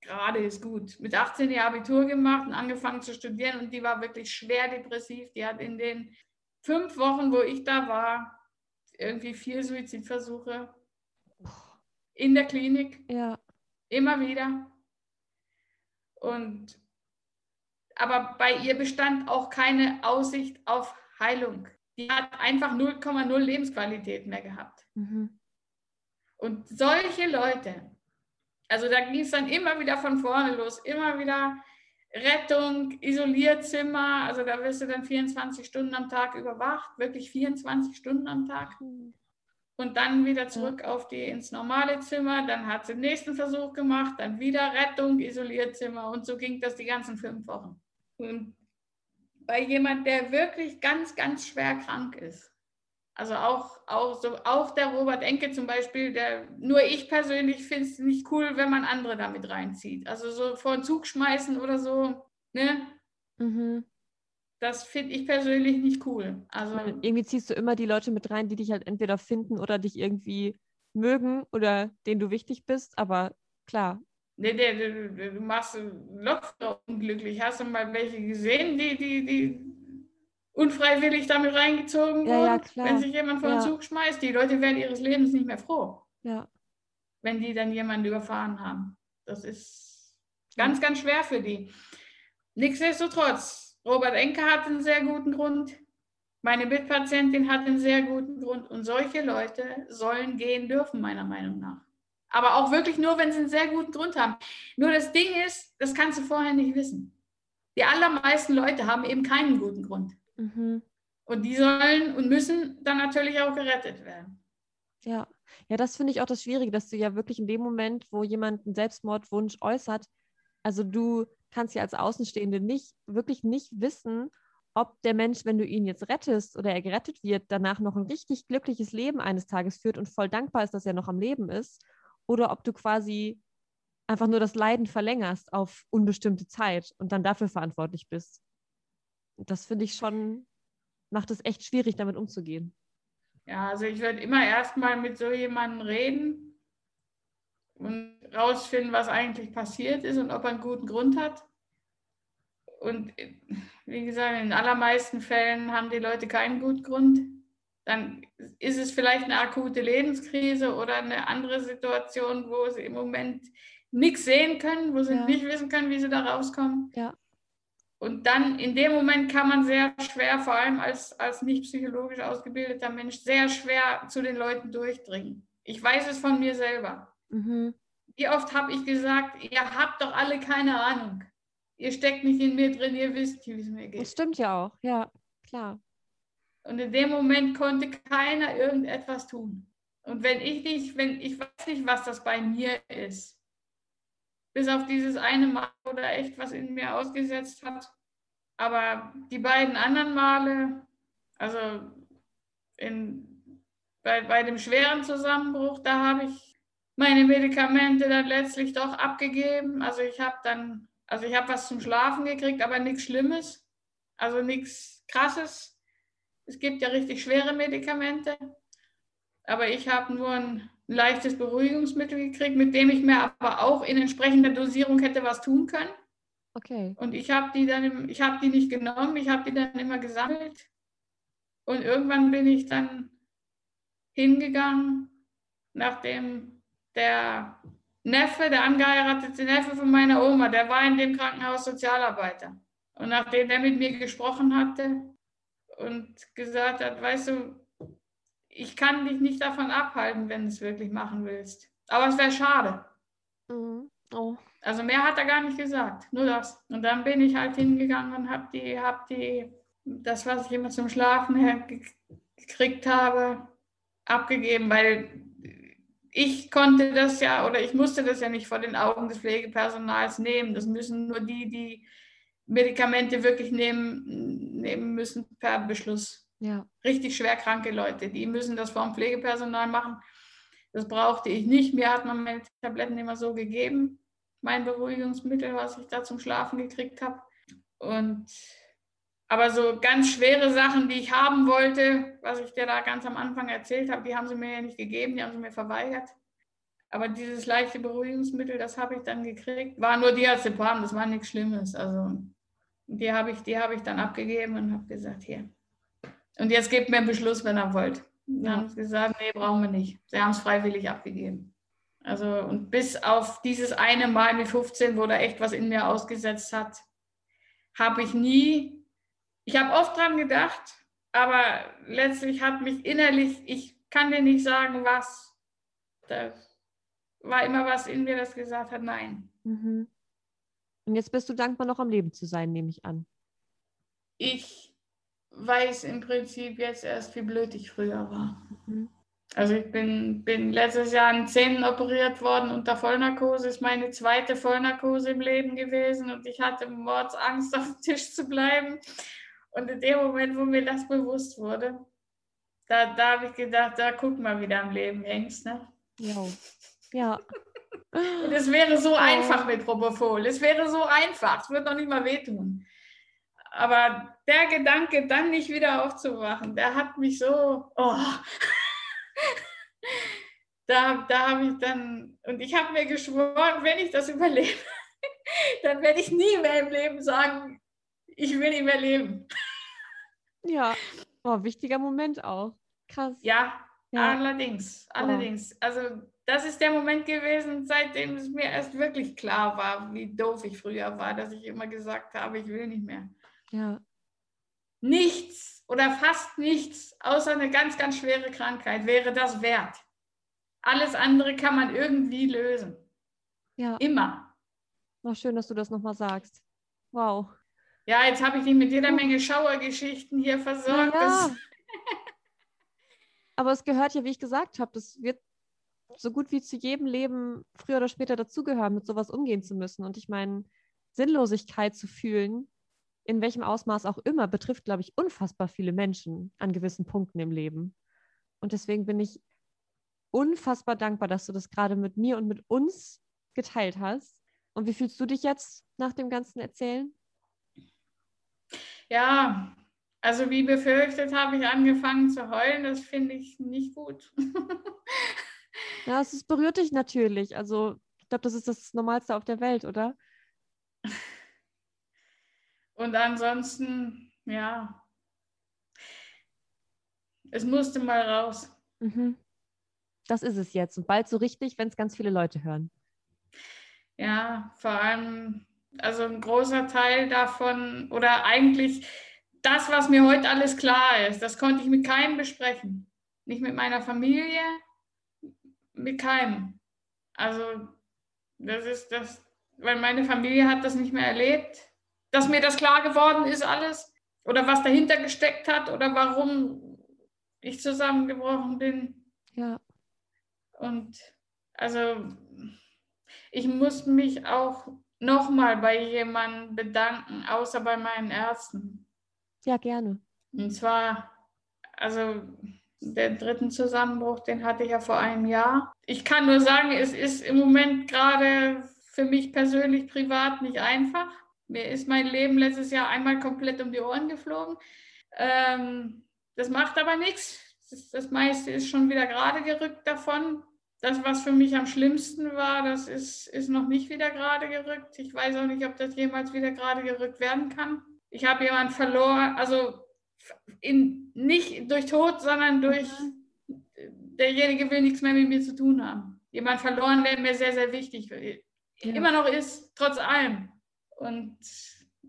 gerade ist gut, mit 18 Jahren Abitur gemacht und angefangen zu studieren und die war wirklich schwer depressiv. Die hat in den fünf Wochen, wo ich da war, irgendwie vier Suizidversuche in der Klinik. Ja. Immer wieder. Und aber bei ihr bestand auch keine Aussicht auf Heilung. Die hat einfach 0,0 Lebensqualität mehr gehabt. Mhm. Und solche Leute, also da ging es dann immer wieder von vorne los, immer wieder Rettung, Isolierzimmer, also da wirst du dann 24 Stunden am Tag überwacht, wirklich 24 Stunden am Tag. Mhm. Und dann wieder zurück auf die ins normale Zimmer, dann hat sie den nächsten Versuch gemacht, dann wieder Rettung, Isolierzimmer und so ging das die ganzen fünf Wochen. Und bei jemand, der wirklich ganz, ganz schwer krank ist. Also auch, auch, so, auch der Robert Enke zum Beispiel, der, nur ich persönlich finde es nicht cool, wenn man andere damit reinzieht. Also so vor den Zug schmeißen oder so, ne? Mhm. Das finde ich persönlich nicht cool. Also meine, irgendwie ziehst du immer die Leute mit rein, die dich halt entweder finden oder dich irgendwie mögen oder denen du wichtig bist. Aber klar, Nee, nee, du, du machst locker unglücklich. Hast du mal welche gesehen, die, die, die unfreiwillig damit reingezogen wurden? Ja, ja, klar. Wenn sich jemand vor den Zug schmeißt, die Leute werden ihres Lebens nicht mehr froh. Ja. Wenn die dann jemanden überfahren haben. Das ist ganz, ganz schwer für die. Nichtsdestotrotz, Robert Enke hat einen sehr guten Grund. Meine Mitpatientin hat einen sehr guten Grund. Und solche Leute sollen gehen dürfen, meiner Meinung nach. Aber auch wirklich nur, wenn sie einen sehr guten Grund haben. Nur das Ding ist, das kannst du vorher nicht wissen. Die allermeisten Leute haben eben keinen guten Grund. Mhm. Und die sollen und müssen dann natürlich auch gerettet werden. Ja, ja, das finde ich auch das Schwierige, dass du ja wirklich in dem Moment, wo jemand einen Selbstmordwunsch äußert, also du kannst ja als Außenstehende nicht, wirklich nicht wissen, ob der Mensch, wenn du ihn jetzt rettest oder er gerettet wird, danach noch ein richtig glückliches Leben eines Tages führt und voll dankbar ist, dass er noch am Leben ist oder ob du quasi einfach nur das Leiden verlängerst auf unbestimmte Zeit und dann dafür verantwortlich bist. Das finde ich schon, macht es echt schwierig, damit umzugehen. Ja, also ich würde immer erstmal mit so jemandem reden, und rausfinden, was eigentlich passiert ist und ob er einen guten Grund hat. Und wie gesagt, in den allermeisten Fällen haben die Leute keinen guten Grund. Dann ist es vielleicht eine akute Lebenskrise oder eine andere Situation, wo sie im Moment nichts sehen können, wo sie ja. nicht wissen können, wie sie da rauskommen. Ja. Und dann in dem Moment kann man sehr schwer, vor allem als, als nicht psychologisch ausgebildeter Mensch, sehr schwer zu den Leuten durchdringen. Ich weiß es von mir selber. Mhm. Wie oft habe ich gesagt, ihr habt doch alle keine Ahnung. Ihr steckt nicht in mir drin, ihr wisst, wie es mir geht. Das stimmt ja auch, ja, klar. Und in dem Moment konnte keiner irgendetwas tun. Und wenn ich nicht, wenn ich weiß nicht, was das bei mir ist, bis auf dieses eine Mal, wo er echt was in mir ausgesetzt hat. Aber die beiden anderen Male, also in, bei, bei dem schweren Zusammenbruch, da habe ich meine Medikamente dann letztlich doch abgegeben. Also ich habe dann, also ich habe was zum Schlafen gekriegt, aber nichts Schlimmes, also nichts Krasses. Es gibt ja richtig schwere Medikamente, aber ich habe nur ein leichtes Beruhigungsmittel gekriegt, mit dem ich mir aber auch in entsprechender Dosierung hätte was tun können. Okay. Und ich habe die dann, ich habe die nicht genommen, ich habe die dann immer gesammelt. Und irgendwann bin ich dann hingegangen, nachdem der Neffe, der angeheiratete Neffe von meiner Oma, der war in dem Krankenhaus Sozialarbeiter. Und nachdem er mit mir gesprochen hatte und gesagt hat, weißt du, ich kann dich nicht davon abhalten, wenn du es wirklich machen willst. Aber es wäre schade. Mhm. Oh. Also mehr hat er gar nicht gesagt, nur das. Und dann bin ich halt hingegangen und habe die, hab die, das, was ich immer zum Schlafen gekriegt habe, abgegeben, weil ich konnte das ja oder ich musste das ja nicht vor den Augen des Pflegepersonals nehmen. Das müssen nur die, die Medikamente wirklich nehmen, nehmen müssen per Beschluss. Ja. Richtig schwerkranke Leute, die müssen das vor dem Pflegepersonal machen. Das brauchte ich nicht. Mir hat man meine Tabletten immer so gegeben, mein Beruhigungsmittel, was ich da zum Schlafen gekriegt habe. Und aber so ganz schwere Sachen, die ich haben wollte, was ich dir da ganz am Anfang erzählt habe, die haben sie mir ja nicht gegeben, die haben sie mir verweigert. Aber dieses leichte Beruhigungsmittel, das habe ich dann gekriegt. War nur Diazepam, das war nichts Schlimmes. Also die habe ich, die ich dann abgegeben und habe gesagt, hier. Und jetzt gebt mir einen Beschluss, wenn ihr wollt. Dann haben sie gesagt, nee, brauchen wir nicht. Sie haben es freiwillig abgegeben. Also und bis auf dieses eine Mal mit 15, wo da echt was in mir ausgesetzt hat, habe ich nie ich habe oft dran gedacht, aber letztlich hat mich innerlich, ich kann dir nicht sagen, was. Da war immer was in mir, das gesagt hat, nein. Mhm. Und jetzt bist du dankbar, noch am Leben zu sein, nehme ich an. Ich weiß im Prinzip jetzt erst, wie blöd ich früher war. Mhm. Also ich bin, bin letztes Jahr an Zähnen operiert worden unter Vollnarkose, ist meine zweite Vollnarkose im Leben gewesen und ich hatte Mordsangst, auf dem Tisch zu bleiben. Und in dem Moment, wo mir das bewusst wurde, da, da habe ich gedacht, da guck mal, wie du am Leben hängst. Ne? Jo. Ja. Und es wäre so oh. einfach mit Propofol. Es wäre so einfach. Es wird noch nicht mal wehtun. Aber der Gedanke, dann nicht wieder aufzuwachen, der hat mich so. Oh. da da habe ich dann. Und ich habe mir geschworen, wenn ich das überlebe, dann werde ich nie mehr im Leben sagen, ich will nicht mehr leben. Ja, oh, wichtiger Moment auch. Krass. Ja, ja. allerdings, allerdings. Oh. Also das ist der Moment gewesen, seitdem es mir erst wirklich klar war, wie doof ich früher war, dass ich immer gesagt habe, ich will nicht mehr. Ja. Nichts oder fast nichts, außer eine ganz, ganz schwere Krankheit wäre das wert. Alles andere kann man irgendwie lösen. Ja. Immer. Ach, schön, dass du das nochmal sagst. Wow. Ja, jetzt habe ich dich mit jeder Menge Schauergeschichten hier versorgt. Ja. Aber es gehört ja, wie ich gesagt habe, das wird so gut wie zu jedem Leben früher oder später dazugehören, mit sowas umgehen zu müssen. Und ich meine, Sinnlosigkeit zu fühlen, in welchem Ausmaß auch immer, betrifft, glaube ich, unfassbar viele Menschen an gewissen Punkten im Leben. Und deswegen bin ich unfassbar dankbar, dass du das gerade mit mir und mit uns geteilt hast. Und wie fühlst du dich jetzt nach dem ganzen Erzählen? Ja, also wie befürchtet habe ich angefangen zu heulen. Das finde ich nicht gut. Ja, es berührt dich natürlich. Also ich glaube, das ist das Normalste auf der Welt, oder? Und ansonsten, ja, es musste mal raus. Mhm. Das ist es jetzt. Und bald so richtig, wenn es ganz viele Leute hören. Ja, vor allem, also ein großer Teil davon, oder eigentlich das, was mir heute alles klar ist, das konnte ich mit keinem besprechen. Nicht mit meiner Familie, mit keinem. Also, das ist das, weil meine Familie hat das nicht mehr erlebt, dass mir das klar geworden ist, alles. Oder was dahinter gesteckt hat oder warum ich zusammengebrochen bin. Ja. Und also ich muss mich auch nochmal bei jemandem bedanken, außer bei meinen Ärzten. Ja, gerne. Und zwar, also den dritten Zusammenbruch, den hatte ich ja vor einem Jahr. Ich kann nur sagen, es ist im Moment gerade für mich persönlich privat nicht einfach. Mir ist mein Leben letztes Jahr einmal komplett um die Ohren geflogen. Ähm, das macht aber nichts. Das, das meiste ist schon wieder gerade gerückt davon. Das, was für mich am schlimmsten war, das ist, ist noch nicht wieder gerade gerückt. Ich weiß auch nicht, ob das jemals wieder gerade gerückt werden kann. Ich habe jemanden verloren, also in, nicht durch Tod, sondern durch mhm. derjenige will nichts mehr mit mir zu tun haben. Jemand verloren, der mir sehr, sehr wichtig ja. immer noch ist, trotz allem. Und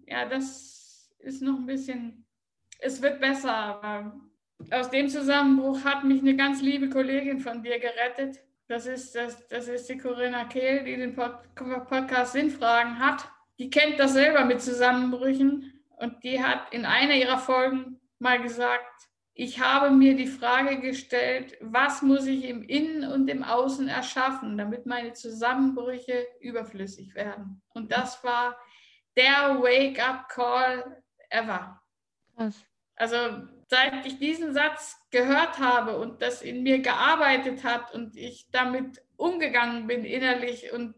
ja, das ist noch ein bisschen, es wird besser, aber aus dem Zusammenbruch hat mich eine ganz liebe Kollegin von dir gerettet. Das ist, das, das ist die Corinna Kehl, die den Pod Podcast Sinnfragen hat. Die kennt das selber mit Zusammenbrüchen und die hat in einer ihrer Folgen mal gesagt, ich habe mir die Frage gestellt, was muss ich im Innen und im Außen erschaffen, damit meine Zusammenbrüche überflüssig werden. Und das war der Wake-up-Call ever. Krass. Also seit ich diesen Satz gehört habe und das in mir gearbeitet hat und ich damit umgegangen bin innerlich und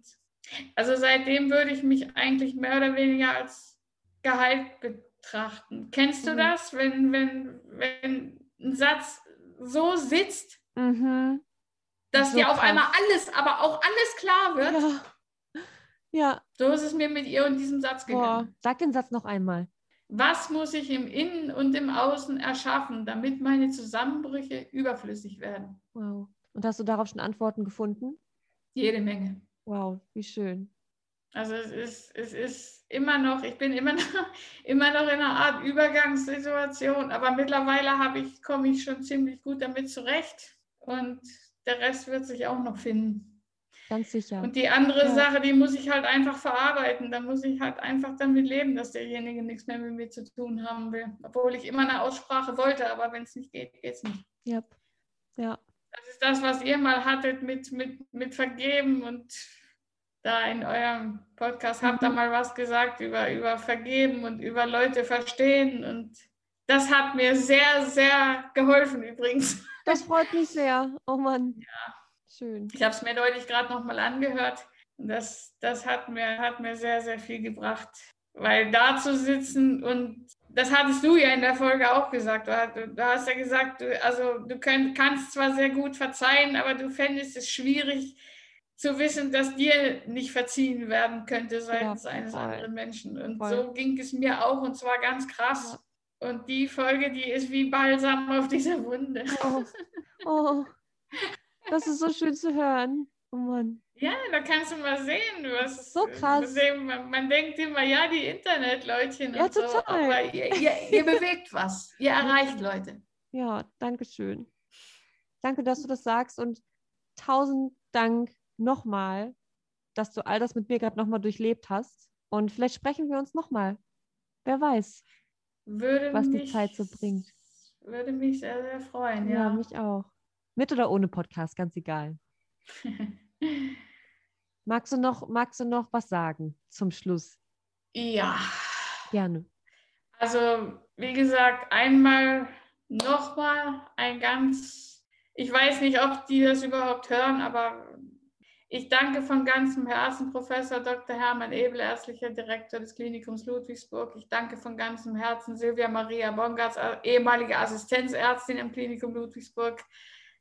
also seitdem würde ich mich eigentlich mehr oder weniger als geheilt betrachten. Kennst du mhm. das, wenn, wenn, wenn ein Satz so sitzt, mhm. dass so dir auf krass. einmal alles, aber auch alles klar wird? Ja. Ja. So ist es mir mit ihr und diesem Satz gegangen. Boah. Sag den Satz noch einmal. Was muss ich im Innen und im Außen erschaffen, damit meine Zusammenbrüche überflüssig werden? Wow. Und hast du darauf schon Antworten gefunden? Jede Menge. Wow, wie schön. Also es ist, es ist immer noch, ich bin immer noch, immer noch in einer Art Übergangssituation, aber mittlerweile habe ich, komme ich schon ziemlich gut damit zurecht und der Rest wird sich auch noch finden. Ganz sicher. Und die andere ja. Sache, die muss ich halt einfach verarbeiten. Da muss ich halt einfach damit leben, dass derjenige nichts mehr mit mir zu tun haben will. Obwohl ich immer eine Aussprache wollte, aber wenn es nicht geht, geht es nicht. Yep. Ja. Das ist das, was ihr mal hattet mit, mit, mit Vergeben und da in eurem Podcast habt ihr mhm. mal was gesagt über, über Vergeben und über Leute verstehen. Und das hat mir sehr, sehr geholfen übrigens. Das freut mich sehr. Oh Mann. Ja. Schön. Ich habe es mir deutlich gerade nochmal angehört. Das, das hat, mir, hat mir sehr, sehr viel gebracht. Weil da zu sitzen und das hattest du ja in der Folge auch gesagt. Du, du hast ja gesagt, du, also du könnt, kannst zwar sehr gut verzeihen, aber du fändest es schwierig zu wissen, dass dir nicht verziehen werden könnte seitens ja, eines anderen Menschen. Und voll. so ging es mir auch und zwar ganz krass. Ja. Und die Folge, die ist wie Balsam auf dieser Wunde. Oh. oh. Das ist so schön zu hören. Oh Mann. Ja, da kannst du mal sehen, was so krass. Man, man, denkt immer, ja, die Internetleutchen ja, total. so, aber ihr, ihr, ihr bewegt was, ihr erreicht Leute. Ja, danke schön. Danke, dass du das sagst und tausend Dank nochmal, dass du all das mit mir gerade nochmal durchlebt hast. Und vielleicht sprechen wir uns nochmal. Wer weiß, würde was mich, die Zeit so bringt. Würde mich sehr, sehr freuen, ja. Ja, mich auch. Mit oder ohne Podcast, ganz egal. magst, du noch, magst du noch was sagen zum Schluss? Ja. Gerne. Also, wie gesagt, einmal nochmal ein ganz, ich weiß nicht, ob die das überhaupt hören, aber ich danke von ganzem Herzen Professor Dr. Hermann Ebel, ärztlicher Direktor des Klinikums Ludwigsburg. Ich danke von ganzem Herzen Silvia Maria Bongartz, ehemalige Assistenzärztin im Klinikum Ludwigsburg.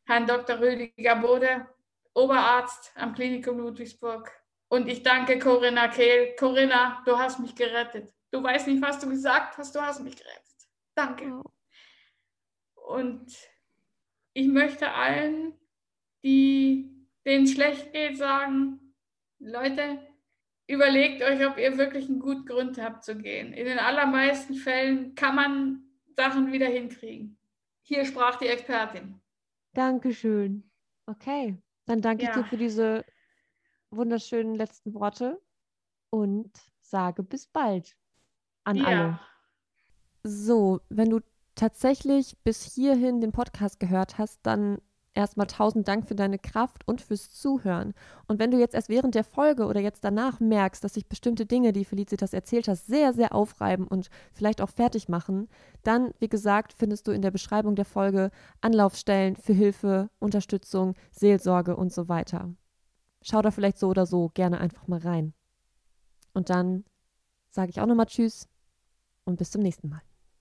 Herrn Dr. Rüdiger Bode Oberarzt am Klinikum Ludwigsburg. Und ich danke Corinna Kehl. Corinna, du hast mich gerettet. Du weißt nicht, was du gesagt hast, du hast mich gerettet. Danke. Und ich möchte allen, die denen schlecht geht, sagen, Leute, überlegt euch, ob ihr wirklich einen guten Grund habt zu gehen. In den allermeisten Fällen kann man Sachen wieder hinkriegen. Hier sprach die Expertin. Dankeschön. Okay, dann danke ja. ich dir für diese wunderschönen letzten Worte und sage bis bald an ja. alle. So, wenn du tatsächlich bis hierhin den Podcast gehört hast, dann erstmal tausend Dank für deine Kraft und fürs Zuhören. Und wenn du jetzt erst während der Folge oder jetzt danach merkst, dass sich bestimmte Dinge, die Felicitas erzählt hast, sehr, sehr aufreiben und vielleicht auch fertig machen, dann, wie gesagt, findest du in der Beschreibung der Folge Anlaufstellen für Hilfe, Unterstützung, Seelsorge und so weiter. Schau da vielleicht so oder so gerne einfach mal rein. Und dann sage ich auch nochmal Tschüss und bis zum nächsten Mal.